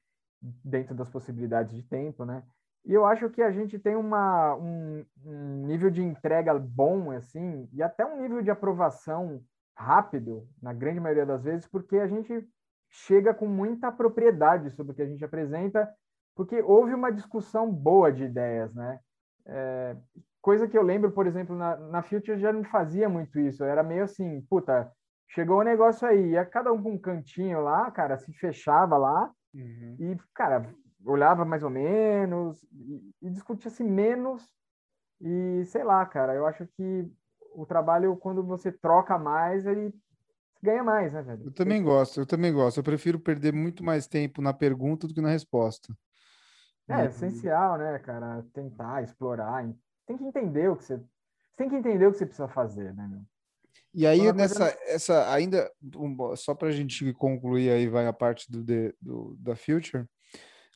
dentro das possibilidades de tempo, né? E eu acho que a gente tem uma, um, um nível de entrega bom, assim, e até um nível de aprovação rápido, na grande maioria das vezes, porque a gente chega com muita propriedade sobre o que a gente apresenta, porque houve uma discussão boa de ideias, né? É, Coisa que eu lembro, por exemplo, na, na Future já não fazia muito isso. Era meio assim, puta, chegou o negócio aí, ia cada um com um cantinho lá, cara, se fechava lá uhum. e, cara, olhava mais ou menos e, e discutia-se menos e, sei lá, cara, eu acho que o trabalho, quando você troca mais, ele ganha mais, né, velho? Eu também gosto, eu também gosto. Eu prefiro perder muito mais tempo na pergunta do que na resposta. É, é essencial, né, cara? Tentar, explorar, tem que entender o que você, tem que entender o que você precisa fazer, né? Meu? E aí, nessa, coisa... essa, ainda, um, só para a gente concluir aí, vai a parte do, do, da Future,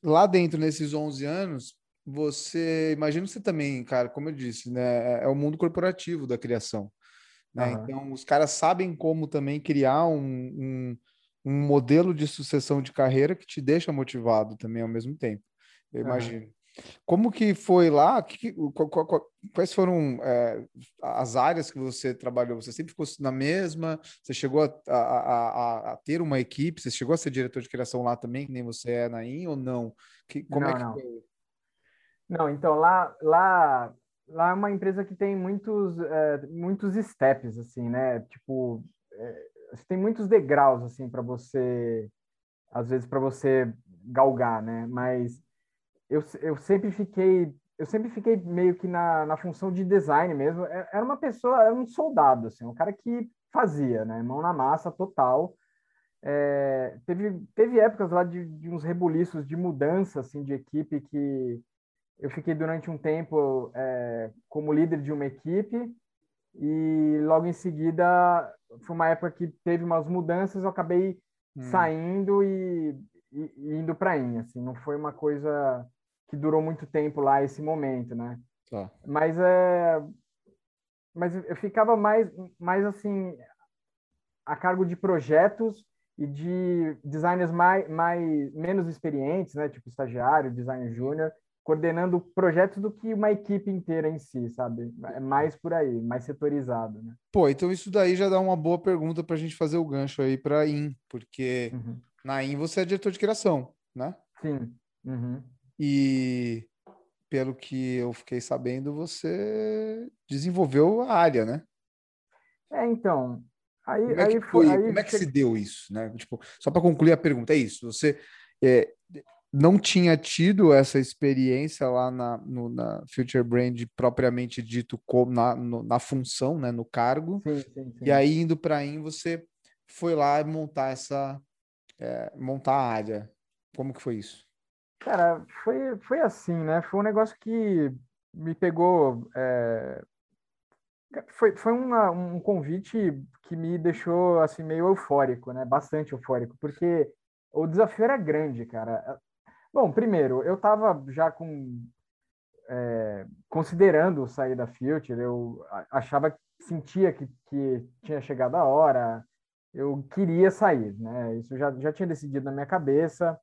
lá dentro, nesses 11 anos, você, imagina você também, cara, como eu disse, né, é, é o mundo corporativo da criação, né? Uhum. Então, os caras sabem como também criar um, um, um, modelo de sucessão de carreira que te deixa motivado também ao mesmo tempo, eu uhum. Como que foi lá? Que, quais foram é, as áreas que você trabalhou? Você sempre ficou na mesma? Você chegou a, a, a, a, ter uma equipe? Você chegou a ser diretor de criação lá também, que nem você é na IN, ou não? Que, como não, é que não. foi? Não, então lá, lá, lá é uma empresa que tem muitos, é, muitos steps, assim, né? Tipo, é, tem muitos degraus, assim, para você, às vezes, para você galgar, né? Mas eu, eu sempre fiquei eu sempre fiquei meio que na, na função de design mesmo. É, era uma pessoa, era um soldado, assim, um cara que fazia, né? Mão na massa total. É, teve, teve épocas lá de, de uns rebuliços de mudança, assim, de equipe que eu fiquei durante um tempo é, como líder de uma equipe e logo em seguida foi uma época que teve umas mudanças, eu acabei hum. saindo e, e, e indo para a assim, não foi uma coisa que durou muito tempo lá esse momento, né? Tá. Mas é, mas eu ficava mais, mais assim a cargo de projetos e de designers mais, mais menos experientes, né? Tipo estagiário, designer júnior, coordenando projetos do que uma equipe inteira em si, sabe? É mais por aí, mais setorizado, né? Pô, então isso daí já dá uma boa pergunta para a gente fazer o gancho aí para IN, porque uhum. na IN você é diretor de criação, né? Sim. Uhum. E pelo que eu fiquei sabendo, você desenvolveu a área, né? É, então. Aí, como é que, foi, aí como é que se deu isso, né? Tipo, só para concluir a pergunta, é isso. Você é, não tinha tido essa experiência lá na, no, na Future Brand propriamente dito como na, no, na função, né, no cargo. Sim, sim, sim. E aí indo para aí você foi lá montar essa é, montar a área. Como que foi isso? Cara, foi, foi assim, né? Foi um negócio que me pegou. É... Foi, foi uma, um convite que me deixou assim meio eufórico, né? Bastante eufórico, porque o desafio era grande, cara. Bom, primeiro, eu estava já com é, considerando sair da Future, eu achava, sentia que, que tinha chegado a hora, eu queria sair, né? Isso já, já tinha decidido na minha cabeça.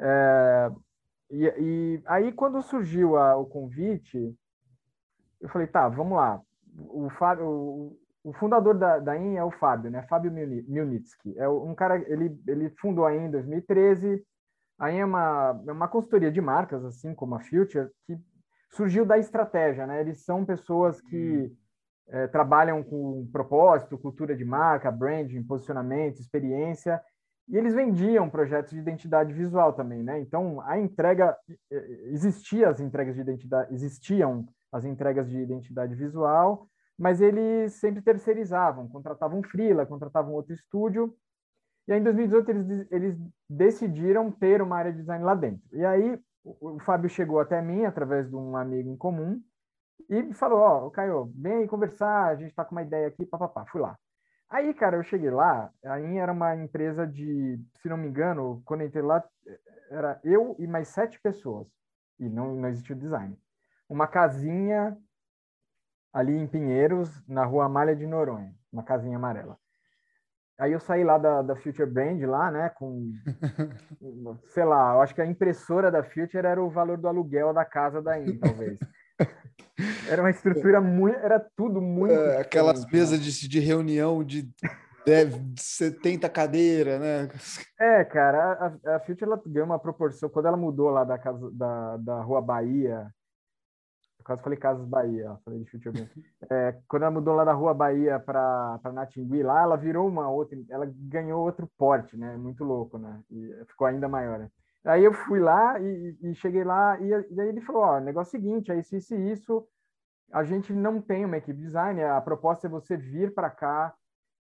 É, e, e, aí, quando surgiu a, o convite, eu falei, tá, vamos lá. O, Fábio, o, o fundador da, da IN é o Fábio, né? Fábio Milnitsky. É um cara, ele, ele fundou a IN em 2013. A IN é uma, é uma consultoria de marcas, assim como a Future, que surgiu da estratégia, né? Eles são pessoas que hum. é, trabalham com propósito, cultura de marca, branding, posicionamento, experiência, e eles vendiam projetos de identidade visual também, né? Então, a entrega existia as entregas de identidade, existiam as entregas de identidade visual, mas eles sempre terceirizavam, contratavam freela, contratavam outro estúdio. E aí, em 2018, eles, eles decidiram ter uma área de design lá dentro. E aí, o, o Fábio chegou até mim, através de um amigo em comum, e falou: Ó, oh, Caio, vem aí conversar, a gente está com uma ideia aqui, papapá. Fui lá. Aí, cara, eu cheguei lá, a IN era uma empresa de, se não me engano, quando eu entrei lá, era eu e mais sete pessoas. E não, não existia design. Uma casinha ali em Pinheiros, na rua Amália de Noronha, uma casinha amarela. Aí eu saí lá da, da Future Brand lá, né, com, <laughs> sei lá, eu acho que a impressora da Future era o valor do aluguel da casa da IN, talvez. Era uma estrutura muito, era tudo muito. É, aquelas né? mesas de, de reunião de deve 70 cadeiras, né? É, cara, a, a Future ela ganhou uma proporção. Quando ela mudou lá da casa da, da Rua Bahia, quase falei Casas Bahia, falei de Future é, Quando ela mudou lá da Rua Bahia para Natingui, lá ela virou uma outra, ela ganhou outro porte, né? Muito louco, né? E ficou ainda maior. Né? Aí eu fui lá e, e cheguei lá e, e, aí ele falou, ó, negócio seguinte, é isso, isso isso, a gente não tem uma equipe design, a proposta é você vir para cá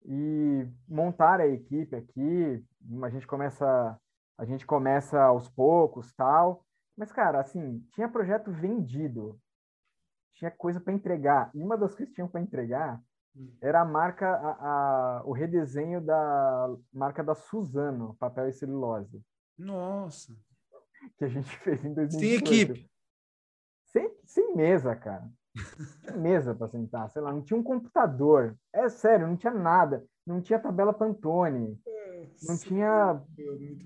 e montar a equipe aqui, a gente começa a gente começa aos poucos, tal. Mas cara, assim, tinha projeto vendido. Tinha coisa para entregar. E uma das coisas que tinham para entregar era a marca a, a, o redesenho da marca da Suzano, papel e celulose. Nossa. Que a gente <laughs> fez em 2018. Sem equipe. Sem, sem mesa, cara mesa para sentar, sei lá, não tinha um computador. É sério, não tinha nada. Não tinha tabela Pantone. Não tinha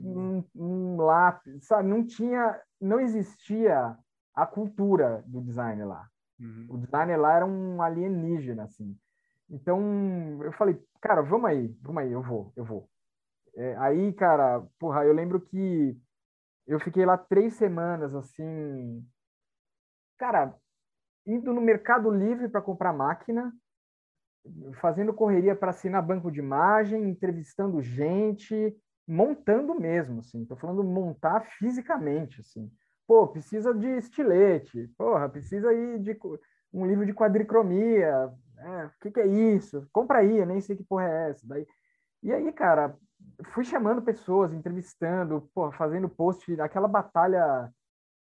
um, um lápis, sabe? Não tinha, não existia a cultura do design lá. Uhum. O design lá era um alienígena, assim. Então, eu falei, cara, vamos aí, vamos aí, eu vou, eu vou. É, aí, cara, porra, eu lembro que eu fiquei lá três semanas, assim. Cara, indo no Mercado Livre para comprar máquina, fazendo correria para assinar banco de imagem, entrevistando gente, montando mesmo, assim. Tô falando montar fisicamente, assim. Pô, precisa de estilete, porra, precisa aí de um livro de quadricromia, é, o que, que é isso? Compra aí, eu nem sei que porra é essa. Daí... E aí, cara, fui chamando pessoas, entrevistando, porra, fazendo post, aquela batalha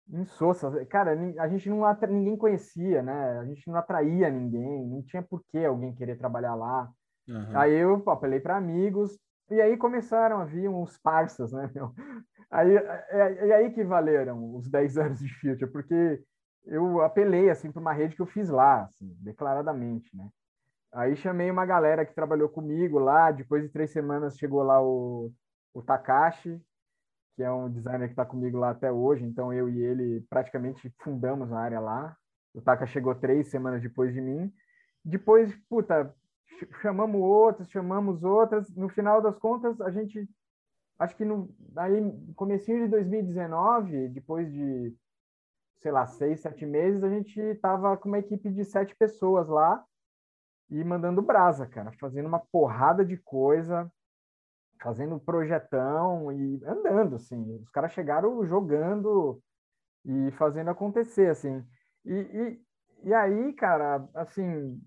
insossa. Cara, a gente não ninguém conhecia, né? A gente não atraía ninguém, não tinha por que alguém querer trabalhar lá. Uhum. Aí eu apelei para amigos e aí começaram a vir uns parças, né? Aí, é, é, é aí que valeram os 10 anos de Future, porque eu apelei assim para uma rede que eu fiz lá, assim, declaradamente, né? Aí chamei uma galera que trabalhou comigo lá, depois de três semanas chegou lá o, o Takashi, que é um designer que está comigo lá até hoje. Então, eu e ele praticamente fundamos a área lá. O Taka chegou três semanas depois de mim. Depois, puta, chamamos outras, chamamos outras. No final das contas, a gente, acho que no aí comecinho de 2019, depois de, sei lá, seis, sete meses, a gente estava com uma equipe de sete pessoas lá e mandando brasa, cara, fazendo uma porrada de coisa fazendo projetão e andando, assim. Os caras chegaram jogando e fazendo acontecer, assim. E, e, e aí, cara, assim,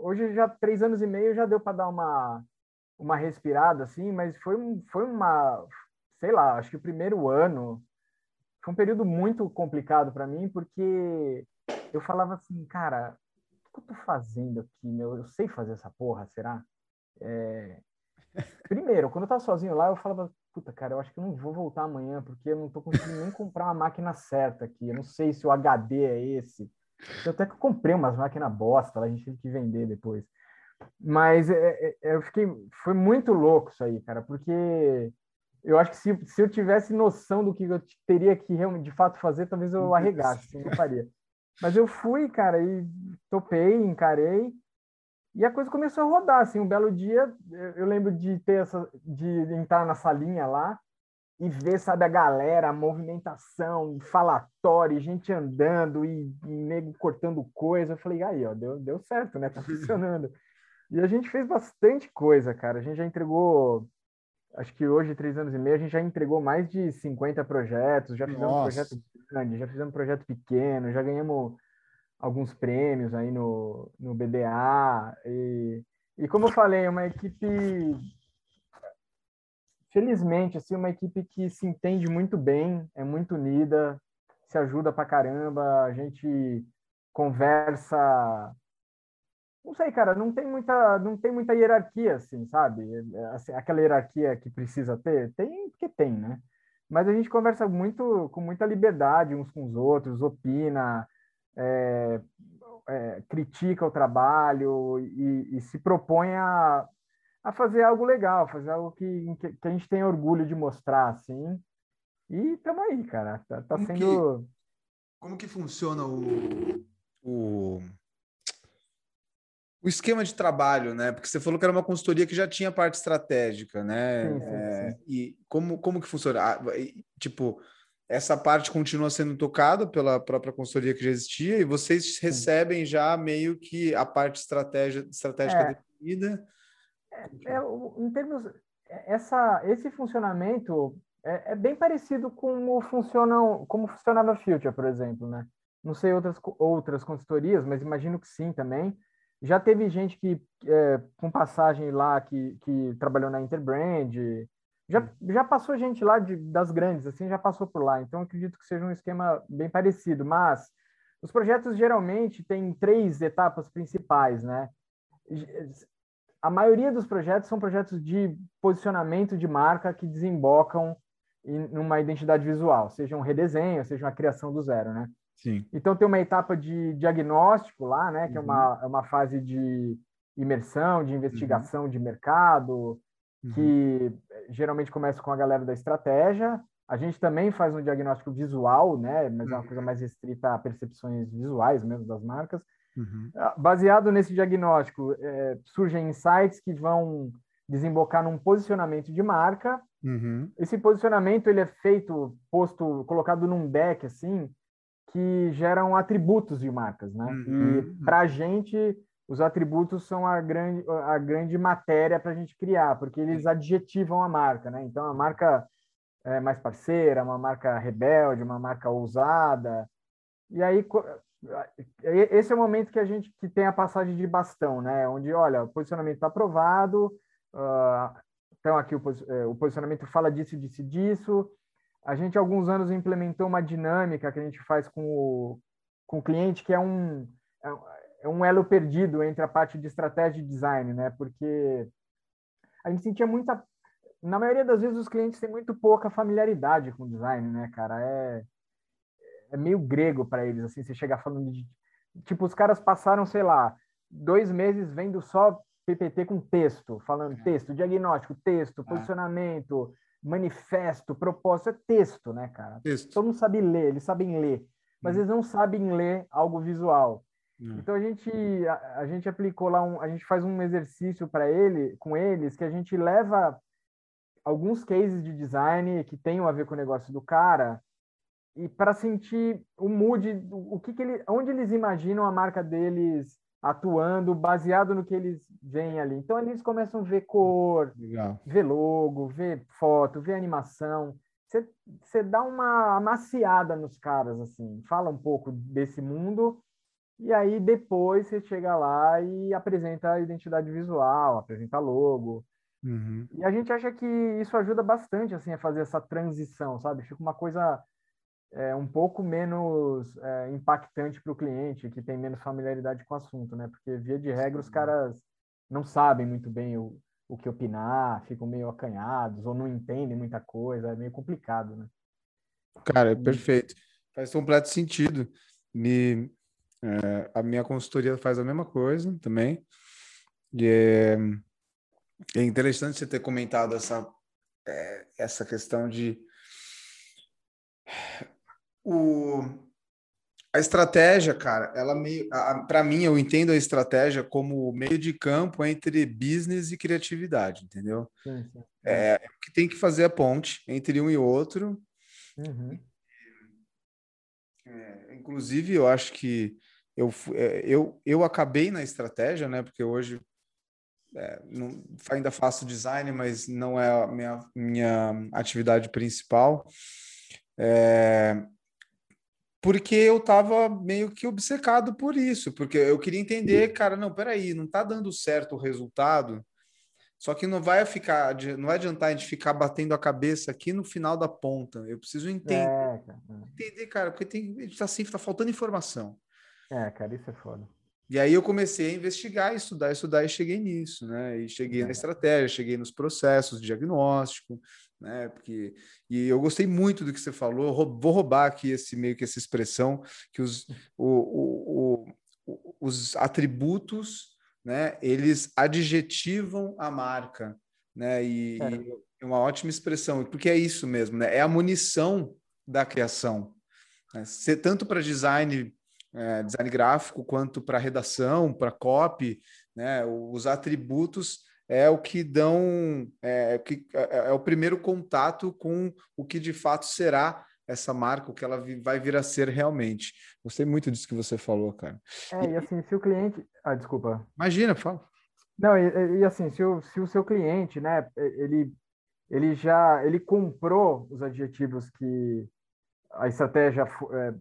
hoje já três anos e meio já deu para dar uma, uma respirada, assim, mas foi, foi uma, sei lá, acho que o primeiro ano foi um período muito complicado para mim, porque eu falava assim, cara, que eu tô fazendo aqui, meu? Eu sei fazer essa porra, será? É, <laughs> Primeiro, quando eu tava sozinho lá, eu falava, puta, cara, eu acho que eu não vou voltar amanhã, porque eu não tô conseguindo nem comprar uma máquina certa aqui. Eu não sei se o HD é esse. Eu até que eu comprei umas máquinas bosta, a gente teve que vender depois. Mas é, é, é, eu fiquei. Foi muito louco isso aí, cara, porque eu acho que se, se eu tivesse noção do que eu teria que de fato fazer, talvez eu arregasse, assim, eu faria. Mas eu fui, cara, e topei, encarei. E a coisa começou a rodar, assim, um belo dia, eu lembro de ter essa, de entrar na salinha lá e ver, sabe, a galera, a movimentação, falatório, gente andando e, e nego cortando coisa. Eu falei, aí, ó, deu, deu certo, né? Tá <laughs> funcionando. e a gente fez bastante coisa, cara. A gente já entregou, acho que hoje, três anos e meio, a gente já entregou mais de 50 projetos, já fizemos Nossa. um projeto grande, já fizemos um projeto pequeno, já ganhamos alguns prêmios aí no, no BDA. E, e como eu falei, é uma equipe, felizmente, assim, uma equipe que se entende muito bem, é muito unida, se ajuda pra caramba, a gente conversa não sei, cara, não tem muita, não tem muita hierarquia, assim, sabe? Assim, aquela hierarquia que precisa ter, tem porque tem, né? Mas a gente conversa muito, com muita liberdade uns com os outros, opina, é, é, critica o trabalho e, e, se propõe a, a fazer algo legal, fazer algo que, que, a gente tem orgulho de mostrar, assim. E estamos aí, cara. Tá, tá como sendo. Que, como que funciona o, o o esquema de trabalho, né? Porque você falou que era uma consultoria que já tinha parte estratégica, né? Sim, sim, é, sim. E como, como que funciona? Ah, tipo, essa parte continua sendo tocada pela própria consultoria que já existia e vocês recebem já meio que a parte estratégia, estratégica é, definida? É, é em termos... Essa, esse funcionamento é, é, bem parecido com como, funcionam, como funcionava a Future, por exemplo, né? Não sei outras, outras consultorias, mas imagino que sim também já teve gente que, é, com passagem lá, que, que trabalhou na Interbrand, já, hum. já passou gente lá de, das grandes, assim, já passou por lá. Então, acredito que seja um esquema bem parecido. Mas os projetos geralmente têm três etapas principais, né? A maioria dos projetos são projetos de posicionamento de marca que desembocam em uma identidade visual, seja um redesenho, seja uma criação do zero, né? Sim. Então tem uma etapa de diagnóstico lá, né, que uhum. é, uma, uhum. é uma fase de imersão, de investigação uhum. de mercado, uhum. que geralmente começa com a galera da estratégia. A gente também faz um diagnóstico visual, né, mas é uma coisa uhum. mais restrita a percepções visuais mesmo das marcas. Uhum. Ah, baseado nesse diagnóstico, é, surgem insights que vão desembocar num posicionamento de marca. Esse posicionamento ele é feito, posto, colocado num deck assim, que geram atributos de marcas, né? Uhum. E para a gente, os atributos são a grande, a grande matéria para a gente criar, porque eles adjetivam a marca, né? Então, a marca é mais parceira, uma marca rebelde, uma marca ousada. E aí, esse é o momento que a gente que tem a passagem de bastão, né? Onde, olha, o posicionamento está aprovado, uh, então aqui o, é, o posicionamento fala disso, disso, disso, a gente, há alguns anos, implementou uma dinâmica que a gente faz com o, com o cliente, que é um, é, é um elo perdido entre a parte de estratégia e design, né? Porque a gente sentia muita. Na maioria das vezes, os clientes têm muito pouca familiaridade com design, né, cara? É, é meio grego para eles, assim, você chegar falando de. Tipo, os caras passaram, sei lá, dois meses vendo só PPT com texto, falando é. texto, diagnóstico, texto, é. posicionamento, manifesto, propósito, é texto, né, cara? Texto. Todo mundo sabe ler, eles sabem ler, mas hum. eles não sabem ler algo visual. Hum. Então a gente a, a, gente aplicou lá um, a gente faz um exercício para ele, com eles, que a gente leva alguns cases de design que tenham a ver com o negócio do cara e para sentir o mood, o que, que ele, onde eles imaginam a marca deles atuando baseado no que eles veem ali. Então eles começam a ver cor, Legal. ver logo, ver foto, ver animação. Você, dá uma amaciada nos caras, assim, fala um pouco desse mundo, e aí depois você chega lá e apresenta a identidade visual, apresenta logo. Uhum. E a gente acha que isso ajuda bastante, assim, a fazer essa transição, sabe? Fica uma coisa é, um pouco menos é, impactante para o cliente, que tem menos familiaridade com o assunto, né? Porque, via de regra, os caras não sabem muito bem o, o que opinar, ficam meio acanhados ou não entendem muita coisa, é meio complicado, né? Cara, é perfeito. Faz completo sentido. Me, é, a minha consultoria faz a mesma coisa também. E é, é interessante você ter comentado essa, é, essa questão de o, a estratégia, cara, ela meio. Para mim, eu entendo a estratégia como meio de campo entre business e criatividade, entendeu? Sim, sim. É, é que tem que fazer a ponte entre um e outro. Uhum. É, inclusive, eu acho que eu, é, eu, eu acabei na estratégia, né? Porque hoje é, não, ainda faço design, mas não é a minha, minha atividade principal. É, porque eu estava meio que obcecado por isso, porque eu queria entender, cara, não, peraí, não está dando certo o resultado, só que não vai ficar, não vai adiantar a gente ficar batendo a cabeça aqui no final da ponta. Eu preciso entender, é, cara. entender, cara, porque tem, a gente tá assim, tá faltando informação. É, cara, isso é foda. E aí eu comecei a investigar, estudar, estudar e cheguei nisso, né? E cheguei na estratégia, cheguei nos processos de diagnóstico, né? Porque e eu gostei muito do que você falou. Vou roubar aqui esse meio que essa expressão que os, o, o, o, os atributos, né? Eles adjetivam a marca, né? E é. e é uma ótima expressão, porque é isso mesmo, né? É a munição da criação. Né? Tanto para design é, design gráfico quanto para redação, para copy, né? Os atributos é o que dão é, que, é, é, o primeiro contato com o que de fato será essa marca, o que ela vai vir a ser realmente. Gostei muito disso que você falou, cara. É, e assim, se o cliente. Ah, desculpa. Imagina, fala. Não, e, e assim, se o, se o seu cliente, né, ele, ele já ele comprou os adjetivos que a estratégia é,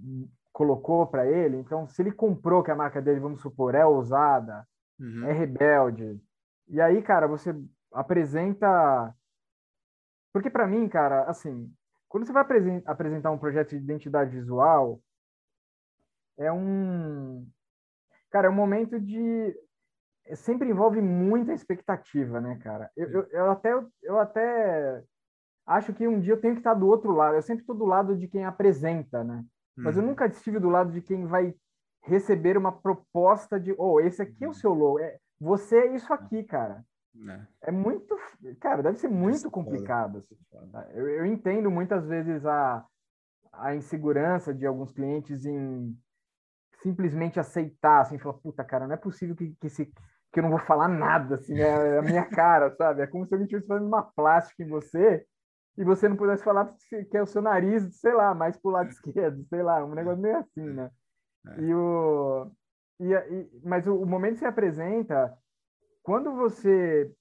colocou para ele. Então, se ele comprou que a marca dele, vamos supor, é ousada, uhum. é rebelde, e aí, cara, você apresenta. Porque para mim, cara, assim, quando você vai apresentar um projeto de identidade visual, é um. Cara, é um momento de. Sempre envolve muita expectativa, né, cara? Eu, eu, eu até, eu até acho que um dia eu tenho que estar do outro lado. Eu sempre estou do lado de quem apresenta, né? Mas eu uhum. nunca estive do lado de quem vai receber uma proposta de, oh, esse aqui é o uhum. seu logo, é, você é isso aqui, cara. É. é muito, cara, deve ser muito complicado. Assim, tá? eu, eu entendo muitas vezes a, a insegurança de alguns clientes em simplesmente aceitar, assim, falar, puta, cara, não é possível que, que, se, que eu não vou falar nada, assim, é a minha <laughs> cara, sabe? É como se eu estivesse fazendo uma plástica em você e você não pudesse falar que é o seu nariz, sei lá, mais pro lado <laughs> esquerdo, sei lá, um negócio meio assim, né? É. E o, e, e, mas o, o momento que você apresenta, quando você,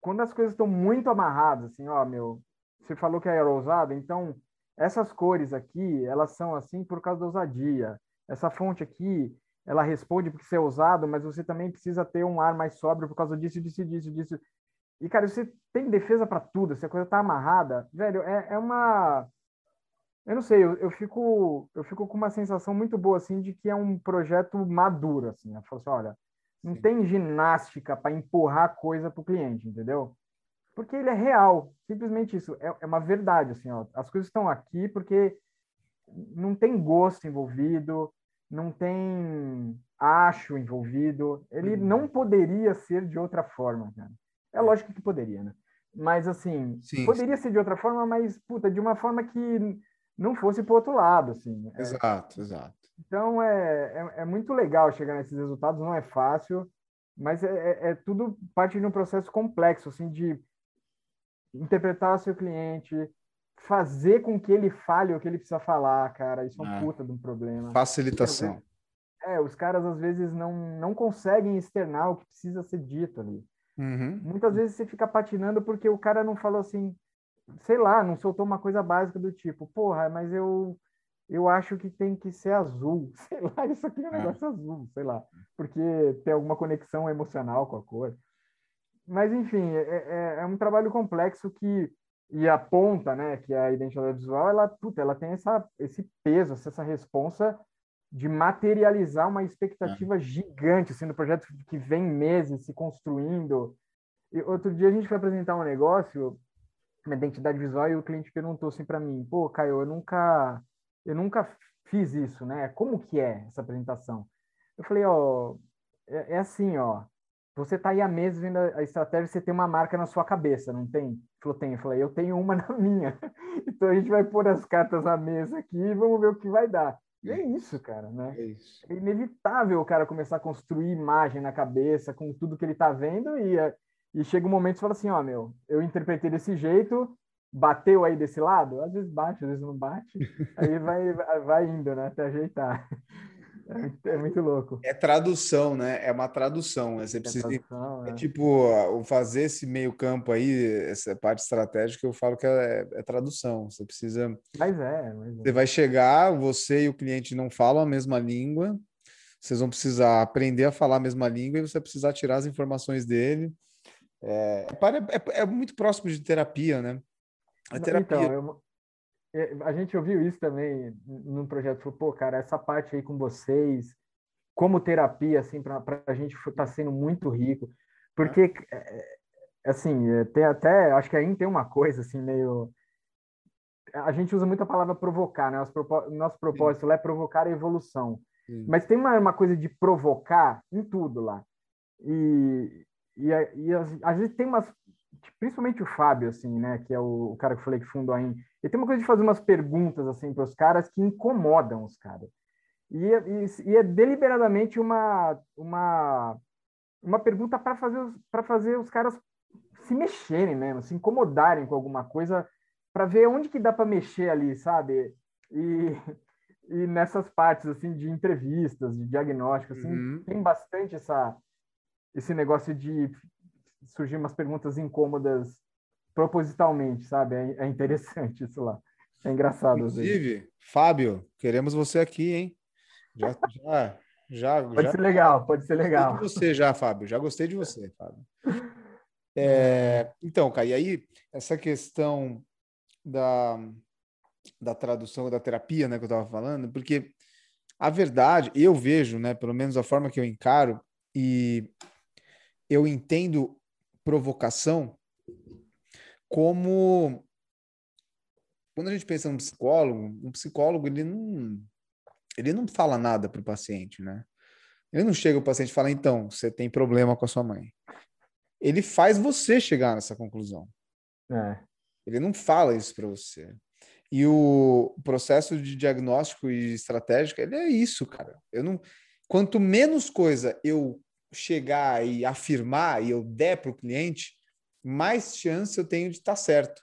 quando as coisas estão muito amarradas, assim, ó, meu, você falou que é ousada, então essas cores aqui, elas são assim por causa da ousadia. Essa fonte aqui, ela responde porque você é ousado, mas você também precisa ter um ar mais sóbrio por causa disso, disso, disso, disso. E, cara, você tem defesa para tudo, se a coisa tá amarrada, velho, é, é uma. Eu não sei, eu, eu, fico, eu fico com uma sensação muito boa, assim, de que é um projeto maduro, assim. Eu falo assim, olha, não Sim. tem ginástica para empurrar coisa para o cliente, entendeu? Porque ele é real, simplesmente isso. É, é uma verdade, assim, ó. As coisas estão aqui porque não tem gosto envolvido, não tem acho envolvido. Ele uhum. não poderia ser de outra forma, cara. É lógico que poderia, né? Mas, assim, sim, poderia ser de outra forma, mas, puta, de uma forma que não fosse para outro lado, assim. É. Exato, é... exato. Então, é, é, é, muito legal chegar nesses resultados, não é fácil, mas é, é, é tudo parte de um processo complexo, assim, de interpretar o seu cliente, fazer com que ele fale o que ele precisa falar, cara, isso é um é. puta de um problema. Facilitação. É, os caras às vezes não, não conseguem externar o que precisa ser dito ali. Uhum. Muitas vezes você fica patinando porque o cara não falou assim, sei lá, não soltou uma coisa básica do tipo, porra, mas eu eu acho que tem que ser azul, <laughs> sei lá, isso aqui é um é. negócio é. azul, sei lá, porque tem alguma conexão emocional com a cor. Mas, enfim, é, é, é um trabalho complexo que, e a ponta, né, que é a identidade visual, ela, puta, ela tem essa, esse peso, essa responsa de materializar uma expectativa é. gigante, sendo assim, um projeto que vem meses se construindo. E outro dia a gente foi apresentar um negócio, uma identidade visual, e o cliente perguntou assim para mim: "Pô, Caio, eu nunca eu nunca fiz isso, né? Como que é essa apresentação?" Eu falei: "Ó, é, é assim, ó. Você tá aí há meses vendo a estratégia, você tem uma marca na sua cabeça, não tem?" Ele falou: "Tem." Eu falei: "Eu tenho uma <laughs> na minha." então a gente vai pôr as cartas na mesa aqui e vamos ver o que vai dar. E é isso, cara, né? É, é inevitável o cara começar a construir imagem na cabeça com tudo que ele tá vendo e, e chega um momento que você fala assim, ó, meu, eu interpretei desse jeito, bateu aí desse lado? Às vezes bate, às vezes não bate, <laughs> aí vai, vai indo, né, até ajeitar. É, é muito louco. É tradução, né? É uma tradução. Né? Você é precisa. É, tradução, é. é tipo, fazer esse meio campo aí, essa parte estratégica, eu falo que é, é tradução. Você precisa. Mas é, mas Você vai chegar, você e o cliente não falam a mesma língua, vocês vão precisar aprender a falar a mesma língua e você vai precisar tirar as informações dele. É, é, é muito próximo de terapia, né? A terapia. Então, eu, é, a gente ouviu isso também num projeto, falou, pô, cara, essa parte aí com vocês, como terapia, assim, para a gente está sendo muito rico, porque, é. assim, tem até, acho que aí tem uma coisa, assim, meio... A gente usa muito a palavra provocar, né? Nosso, nosso propósito Sim. lá é provocar a evolução. Sim. Mas tem uma, uma coisa de provocar em tudo lá. E, e, e às vezes tem umas principalmente o Fábio, assim, né, que é o, o cara que eu falei que fundou a IN, ele tem uma coisa de fazer umas perguntas, assim, para os caras que incomodam os caras. E, e, e, é deliberadamente uma, uma, uma pergunta para fazer, os, fazer os caras se mexerem mesmo, se incomodarem com alguma coisa, para ver onde que dá para mexer ali, sabe? E, <laughs> e nessas partes, assim, de entrevistas, de diagnóstico, assim, uhum. tem bastante essa, esse negócio de surgir umas perguntas incômodas propositalmente, sabe? É, é interessante isso lá. É engraçado. Inclusive, Fábio, queremos você aqui, hein? Já, já, já. Pode já... ser legal, pode ser legal. Gostei de você já, Fábio. Já gostei de você, Fábio. <laughs> É, então, Kai, e aí, essa questão da, da tradução da terapia, né, que eu estava falando, porque a verdade, eu vejo, né, pelo menos a forma que eu encaro, e eu entendo provocação como quando a gente pensa num psicólogo, um psicólogo ele não ele não fala nada para o paciente, né? Ele não chega o paciente e fala então você tem problema com a sua mãe. Ele faz você chegar nessa conclusão. É. Ele não fala isso para você. E o processo de diagnóstico e estratégico, ele é isso, cara. Eu não quanto menos coisa eu chegar e afirmar e eu der para o cliente, mais chance eu tenho de estar tá certo.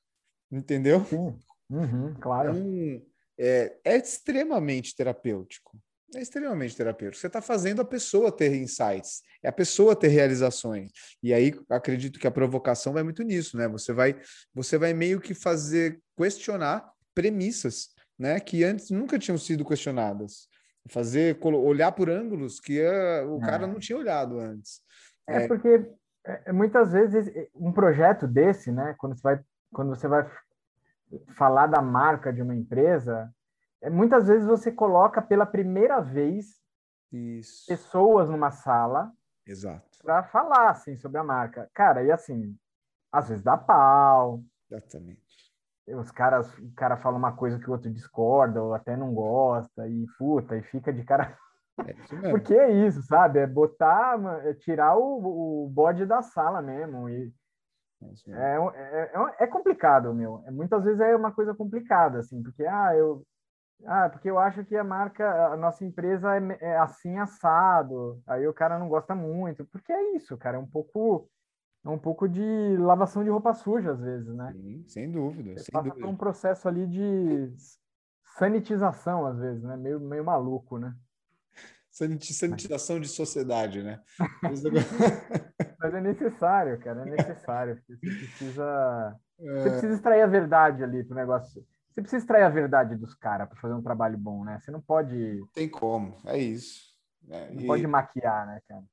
Entendeu? Sim, uhum, claro. Então, é, é extremamente terapêutico. É extremamente terapêutico. Você está fazendo a pessoa ter insights, é a pessoa ter realizações. E aí acredito que a provocação vai muito nisso, né? Você vai, você vai meio que fazer questionar premissas, né? Que antes nunca tinham sido questionadas fazer olhar por ângulos que uh, o é. cara não tinha olhado antes. É, é. porque é, muitas vezes um projeto desse, né, quando você vai quando você vai falar da marca de uma empresa, é, muitas vezes você coloca pela primeira vez Isso. pessoas numa sala Exato. para falar assim sobre a marca. Cara, e assim, às vezes dá pau. Exatamente os caras, o cara fala uma coisa que o outro discorda ou até não gosta e puta, e fica de cara. É <laughs> Porque é isso, sabe? É botar, é tirar o, o bode da sala mesmo. E é, é, é, é, complicado, meu. É, muitas vezes é uma coisa complicada, assim, porque ah, eu, ah, porque eu acho que a marca, a nossa empresa é, é assim assado. Aí o cara não gosta muito, porque é isso, cara. É um pouco é um pouco de lavação de roupa suja, às vezes, né? Sim, sem dúvida. Você sem passa dúvida. por um processo ali de sanitização, às vezes, né? Meio, meio maluco, né? Sanitização de sociedade, né? <laughs> <laughs> Mas é necessário, cara, é necessário. Você precisa, é... você precisa extrair a verdade ali pro negócio. Você precisa extrair a verdade dos caras para fazer um trabalho bom, né? Você não pode. Tem como, é isso. É, não e... pode maquiar, né, cara?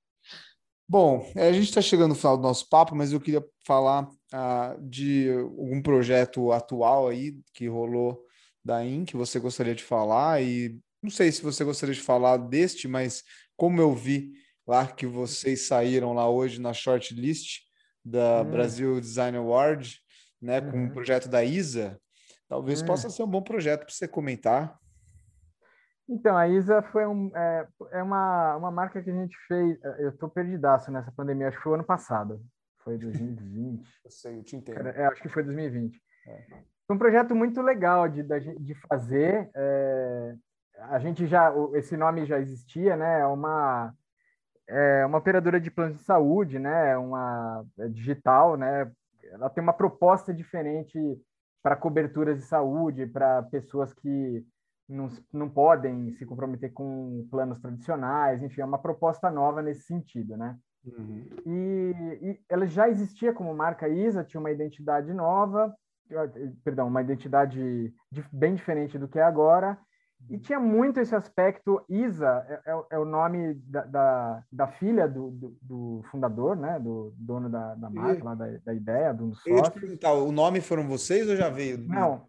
Bom, é, a gente está chegando no final do nosso papo, mas eu queria falar uh, de algum projeto atual aí que rolou da IN que você gostaria de falar e não sei se você gostaria de falar deste, mas como eu vi lá que vocês saíram lá hoje na shortlist da hum. Brasil Design Award, né, com uhum. o projeto da Isa, talvez hum. possa ser um bom projeto para você comentar. Então, a Isa foi um, é, é uma, uma marca que a gente fez. É, eu estou perdidaço nessa pandemia, acho que foi o ano passado. Foi 2020. <laughs> eu sei, eu te entendo. É, acho que foi 2020. É. Foi um projeto muito legal de, de fazer. É, a gente já. Esse nome já existia, né? É uma, é uma operadora de planos de saúde, né? Uma é digital, né? Ela tem uma proposta diferente para coberturas de saúde, para pessoas que não, não podem se comprometer com planos tradicionais, enfim, é uma proposta nova nesse sentido, né? Uhum. E, e, ela já existia como marca ISA, tinha uma identidade nova, perdão, uma identidade bem diferente do que é agora, e tinha muito esse aspecto. Isa é, é, é o nome da, da, da filha do, do, do, fundador, né? Do dono da, da marca, lá, da, da ideia, do sócio. Eu ia te perguntar, o nome foram vocês ou já veio? Não,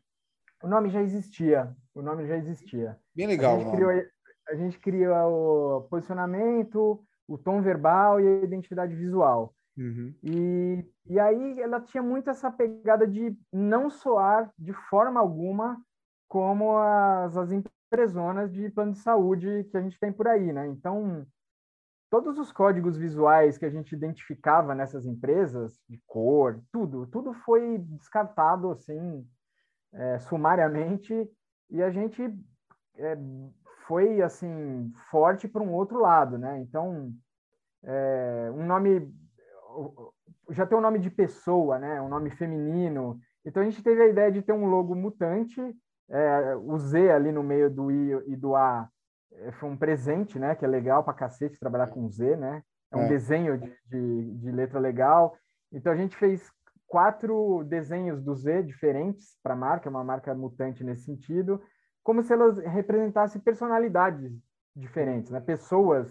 o nome já existia. O nome já existia. Bem legal. A gente, criou, a gente criou o posicionamento, o tom verbal e a identidade visual. Uhum. E, e aí ela tinha muito essa pegada de não soar de forma alguma como as, as empresonas de plano de saúde que a gente tem por aí, né? Então, todos os códigos visuais que a gente identificava nessas empresas, de cor, tudo, tudo foi descartado, assim, é, sumariamente, e a gente é, foi, assim, forte para um outro lado, né? Então, é, um nome... Já tem um nome de pessoa, né? Um nome feminino. Então, a gente teve a ideia de ter um logo mutante, é, o Z ali no meio do I e do A é, foi um presente, né? Que é legal para cacete trabalhar com Z, né? É um é. desenho de, de, de, letra legal. Então a gente fez quatro desenhos do Z diferentes para a marca, uma marca mutante nesse sentido, como se elas representassem personalidades diferentes, né? Pessoas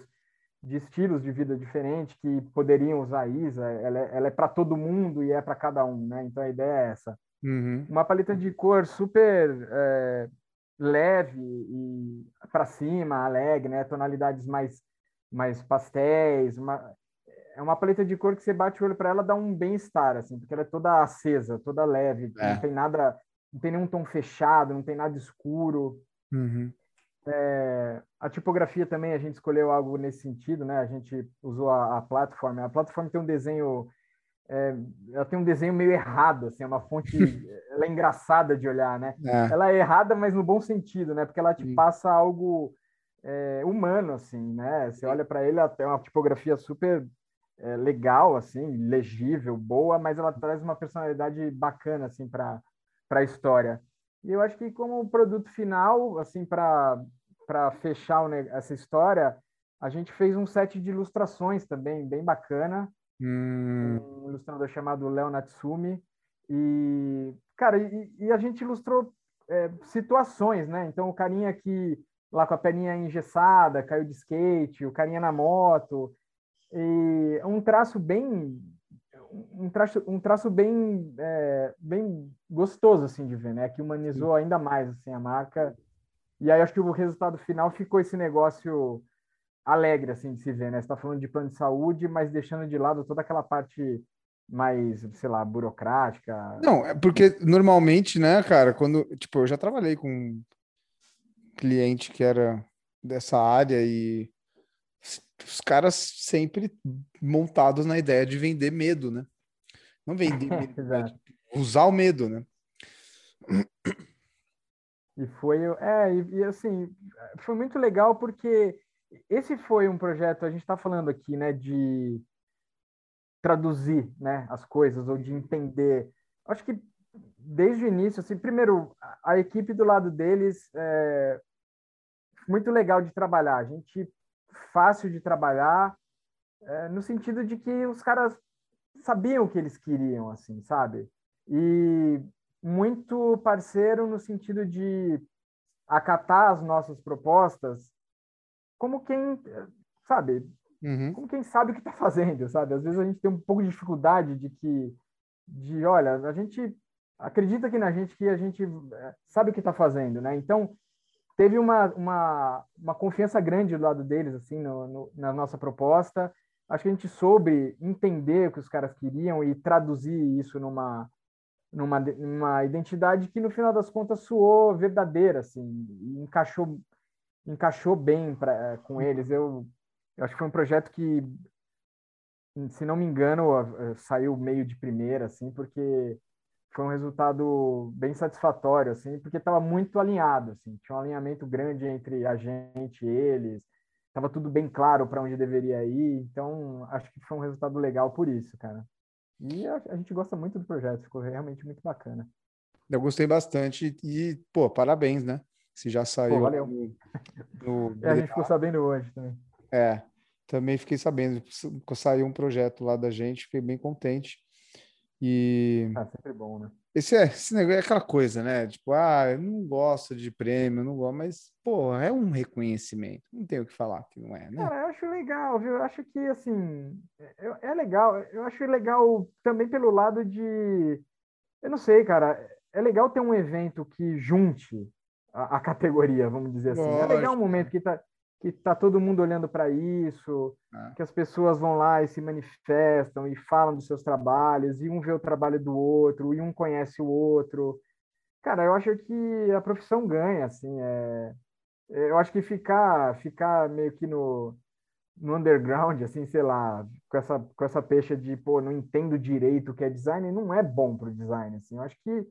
de estilos de vida diferentes que poderiam usar a ISA. Ela é, é para todo mundo e é para cada um, né? Então a ideia é essa. Uhum. Uma paleta de cor super é, leve e para cima, alegre, né? Tonalidades mais, mais pastéis. Uma, é uma paleta de cor que você bate o olho para ela dá um bem-estar, assim, porque ela é toda acesa, toda leve, é. não tem nada, não tem nenhum tom fechado, não tem nada escuro. Uhum. É, a tipografia também a gente escolheu algo nesse sentido, né? A gente usou a, a plataforma. A plataforma tem um desenho é, ela tem um desenho meio errado, assim, é uma fonte, <laughs> ela é engraçada de olhar, né? É. Ela é errada, mas no bom sentido, né? Porque ela te passa algo é, humano, assim, né? Você olha para ele, até uma tipografia super é, legal, assim, legível, boa, mas ela traz uma personalidade bacana, assim, para a história. E eu acho que como produto final, assim, para fechar essa história, a gente fez um set de ilustrações também, bem bacana, Hum. Um ilustrador chamado Léo Natsumi. E, cara, e, e a gente ilustrou é, situações, né? Então, o carinha que lá com a perninha engessada, caiu de skate, o carinha na moto. E um traço bem um traço, um traço bem é, bem gostoso assim de ver, né? Que humanizou ainda mais assim a marca. E aí acho que o resultado final ficou esse negócio alegre assim de se ver, né? Está falando de plano de saúde, mas deixando de lado toda aquela parte mais, sei lá, burocrática. Não, é porque normalmente, né, cara, quando, tipo, eu já trabalhei com cliente que era dessa área e os caras sempre montados na ideia de vender medo, né? Não vender <laughs> medo, né? usar o medo, né? E foi, é, e, e assim, foi muito legal porque esse foi um projeto, a gente está falando aqui, né, de traduzir, né, as coisas ou de entender. Acho que desde o início, assim, primeiro, a equipe do lado deles é muito legal de trabalhar, a gente fácil de trabalhar, é, no sentido de que os caras sabiam o que eles queriam, assim, sabe? E muito parceiro no sentido de acatar as nossas propostas como quem, sabe, uhum. como quem sabe o que está <laughs> fazendo, sabe? Às vezes a gente tem um pouco de dificuldade de que, de, olha, a gente acredita aqui na gente que a gente é, sabe o que está fazendo, né? Então, teve uma, uma, uma confiança grande do lado deles, assim, no, no, na nossa proposta. Acho que a gente soube entender o que os caras queriam e traduzir isso numa, numa, numa identidade que, no final das contas, soou verdadeira, assim, encaixou encaixou bem pra, com eles. Eu, eu acho que foi um projeto que, se não me engano, saiu meio de primeira, assim, porque foi um resultado bem satisfatório, assim, porque estava muito alinhado, assim, tinha um alinhamento grande entre a gente e eles, estava tudo bem claro para onde deveria ir, então acho que foi um resultado legal por isso, cara. E a, a gente gosta muito do projeto, ficou realmente muito bacana. Eu gostei bastante e, pô, parabéns, né? Se já saiu. Pô, valeu. No, no... <laughs> É, a gente ficou sabendo hoje também. É, também fiquei sabendo. Saiu um projeto lá da gente, fiquei bem contente. E. Ah, sempre bom, né? Esse é, esse negócio é aquela coisa, né? Tipo, ah, eu não gosto de prêmio, não gosto, mas, pô, é um reconhecimento. Não tenho o que falar que não é, né? Cara, eu acho legal, viu? Eu acho que, assim, é, é legal. Eu acho legal também pelo lado de. Eu não sei, cara. É legal ter um evento que junte a, a categoria, vamos dizer assim. Lógico. É legal um momento que tá, que tá todo mundo olhando para isso, é. que as pessoas vão lá e se manifestam e falam dos seus trabalhos, e um vê o trabalho do outro, e um conhece o outro. Cara, eu acho que a profissão ganha, assim, é... eu acho que ficar, ficar meio que no, no underground, assim, sei lá, com essa, com essa peixe de, pô, não entendo direito o que é design, não é bom para o design, assim, eu acho que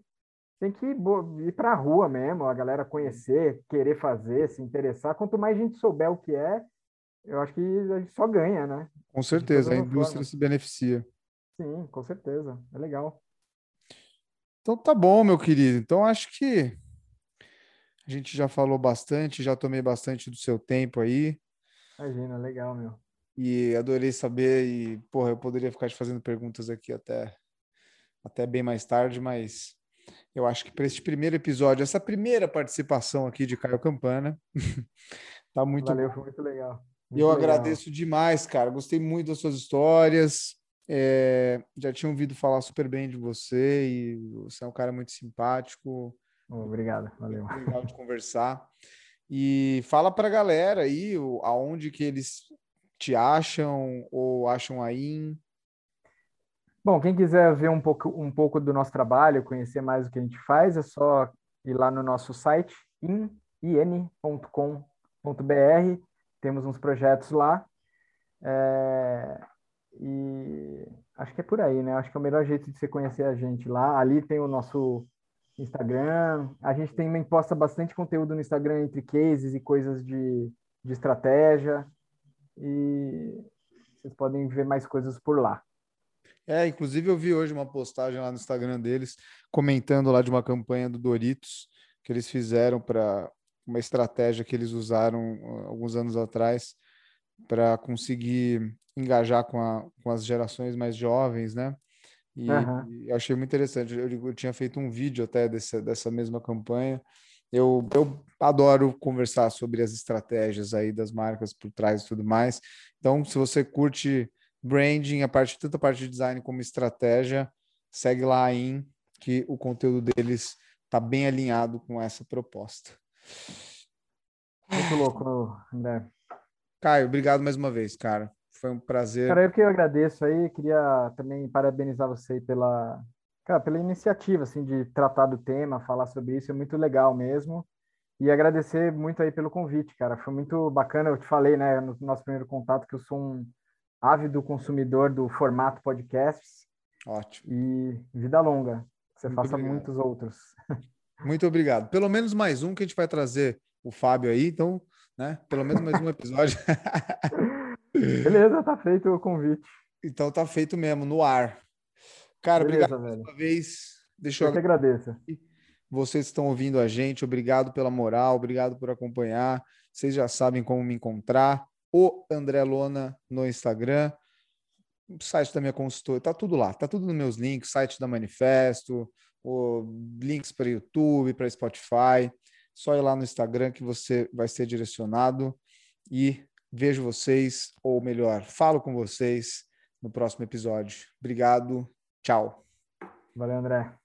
tem que ir para a rua mesmo, a galera conhecer, querer fazer, se interessar. Quanto mais gente souber o que é, eu acho que a gente só ganha, né? Com certeza, a indústria forma. se beneficia. Sim, com certeza. É legal. Então tá bom, meu querido. Então acho que a gente já falou bastante, já tomei bastante do seu tempo aí. Imagina, legal, meu. E adorei saber e, porra, eu poderia ficar te fazendo perguntas aqui até até bem mais tarde, mas eu acho que para este primeiro episódio, essa primeira participação aqui de Caio Campana, <laughs> tá muito Valeu, foi muito legal. Muito eu legal. agradeço demais, cara. Gostei muito das suas histórias. É, já tinha ouvido falar super bem de você e você é um cara muito simpático. Obrigado, valeu. Muito legal de conversar. E fala para a galera aí aonde que eles te acham ou acham aí. Bom, quem quiser ver um pouco, um pouco do nosso trabalho, conhecer mais o que a gente faz, é só ir lá no nosso site, in.com.br. Temos uns projetos lá. É, e acho que é por aí, né? Acho que é o melhor jeito de você conhecer a gente lá. Ali tem o nosso Instagram. A gente também posta bastante conteúdo no Instagram entre cases e coisas de, de estratégia. E vocês podem ver mais coisas por lá. É, inclusive eu vi hoje uma postagem lá no Instagram deles comentando lá de uma campanha do Doritos que eles fizeram para uma estratégia que eles usaram uh, alguns anos atrás para conseguir engajar com, a, com as gerações mais jovens, né? E, uhum. eu achei muito interessante. Eu, eu, tinha feito um vídeo até dessa, dessa mesma campanha. Eu, eu adoro conversar sobre as estratégias aí das marcas por trás e tudo mais. Então, se você curte branding, a parte, tanto a parte de design como estratégia, segue lá em que o conteúdo deles está bem alinhado com essa proposta. Muito louco, André. Caio, obrigado mais uma vez, cara. Foi um prazer. Cara, eu que eu agradeço aí, queria também parabenizar você pela, cara, pela iniciativa, assim, de tratar do tema, falar sobre isso, é muito legal mesmo. E agradecer muito aí pelo convite, cara. Foi muito bacana, eu te falei, né, no nosso primeiro contato, que eu sou um ávido consumidor do formato podcasts. Ótimo. E vida longa. Que você Muito faça obrigado. muitos outros. <laughs> Muito obrigado. Pelo menos mais um que a gente vai trazer o Fábio aí, então, né? Pelo menos mais um episódio. <laughs> Beleza, tá feito o convite. Então tá feito mesmo, no ar. Cara, Beleza, obrigado velho. mais uma vez. Deixa eu, eu que agradeço. Vocês estão ouvindo a gente, obrigado pela moral, obrigado por acompanhar. Vocês já sabem como me encontrar o André Lona no Instagram, o site da minha consultora, tá tudo lá, tá tudo nos meus links, site da Manifesto, o, links para YouTube, para Spotify. Só ir lá no Instagram que você vai ser direcionado e vejo vocês, ou melhor, falo com vocês no próximo episódio. Obrigado, tchau. Valeu, André.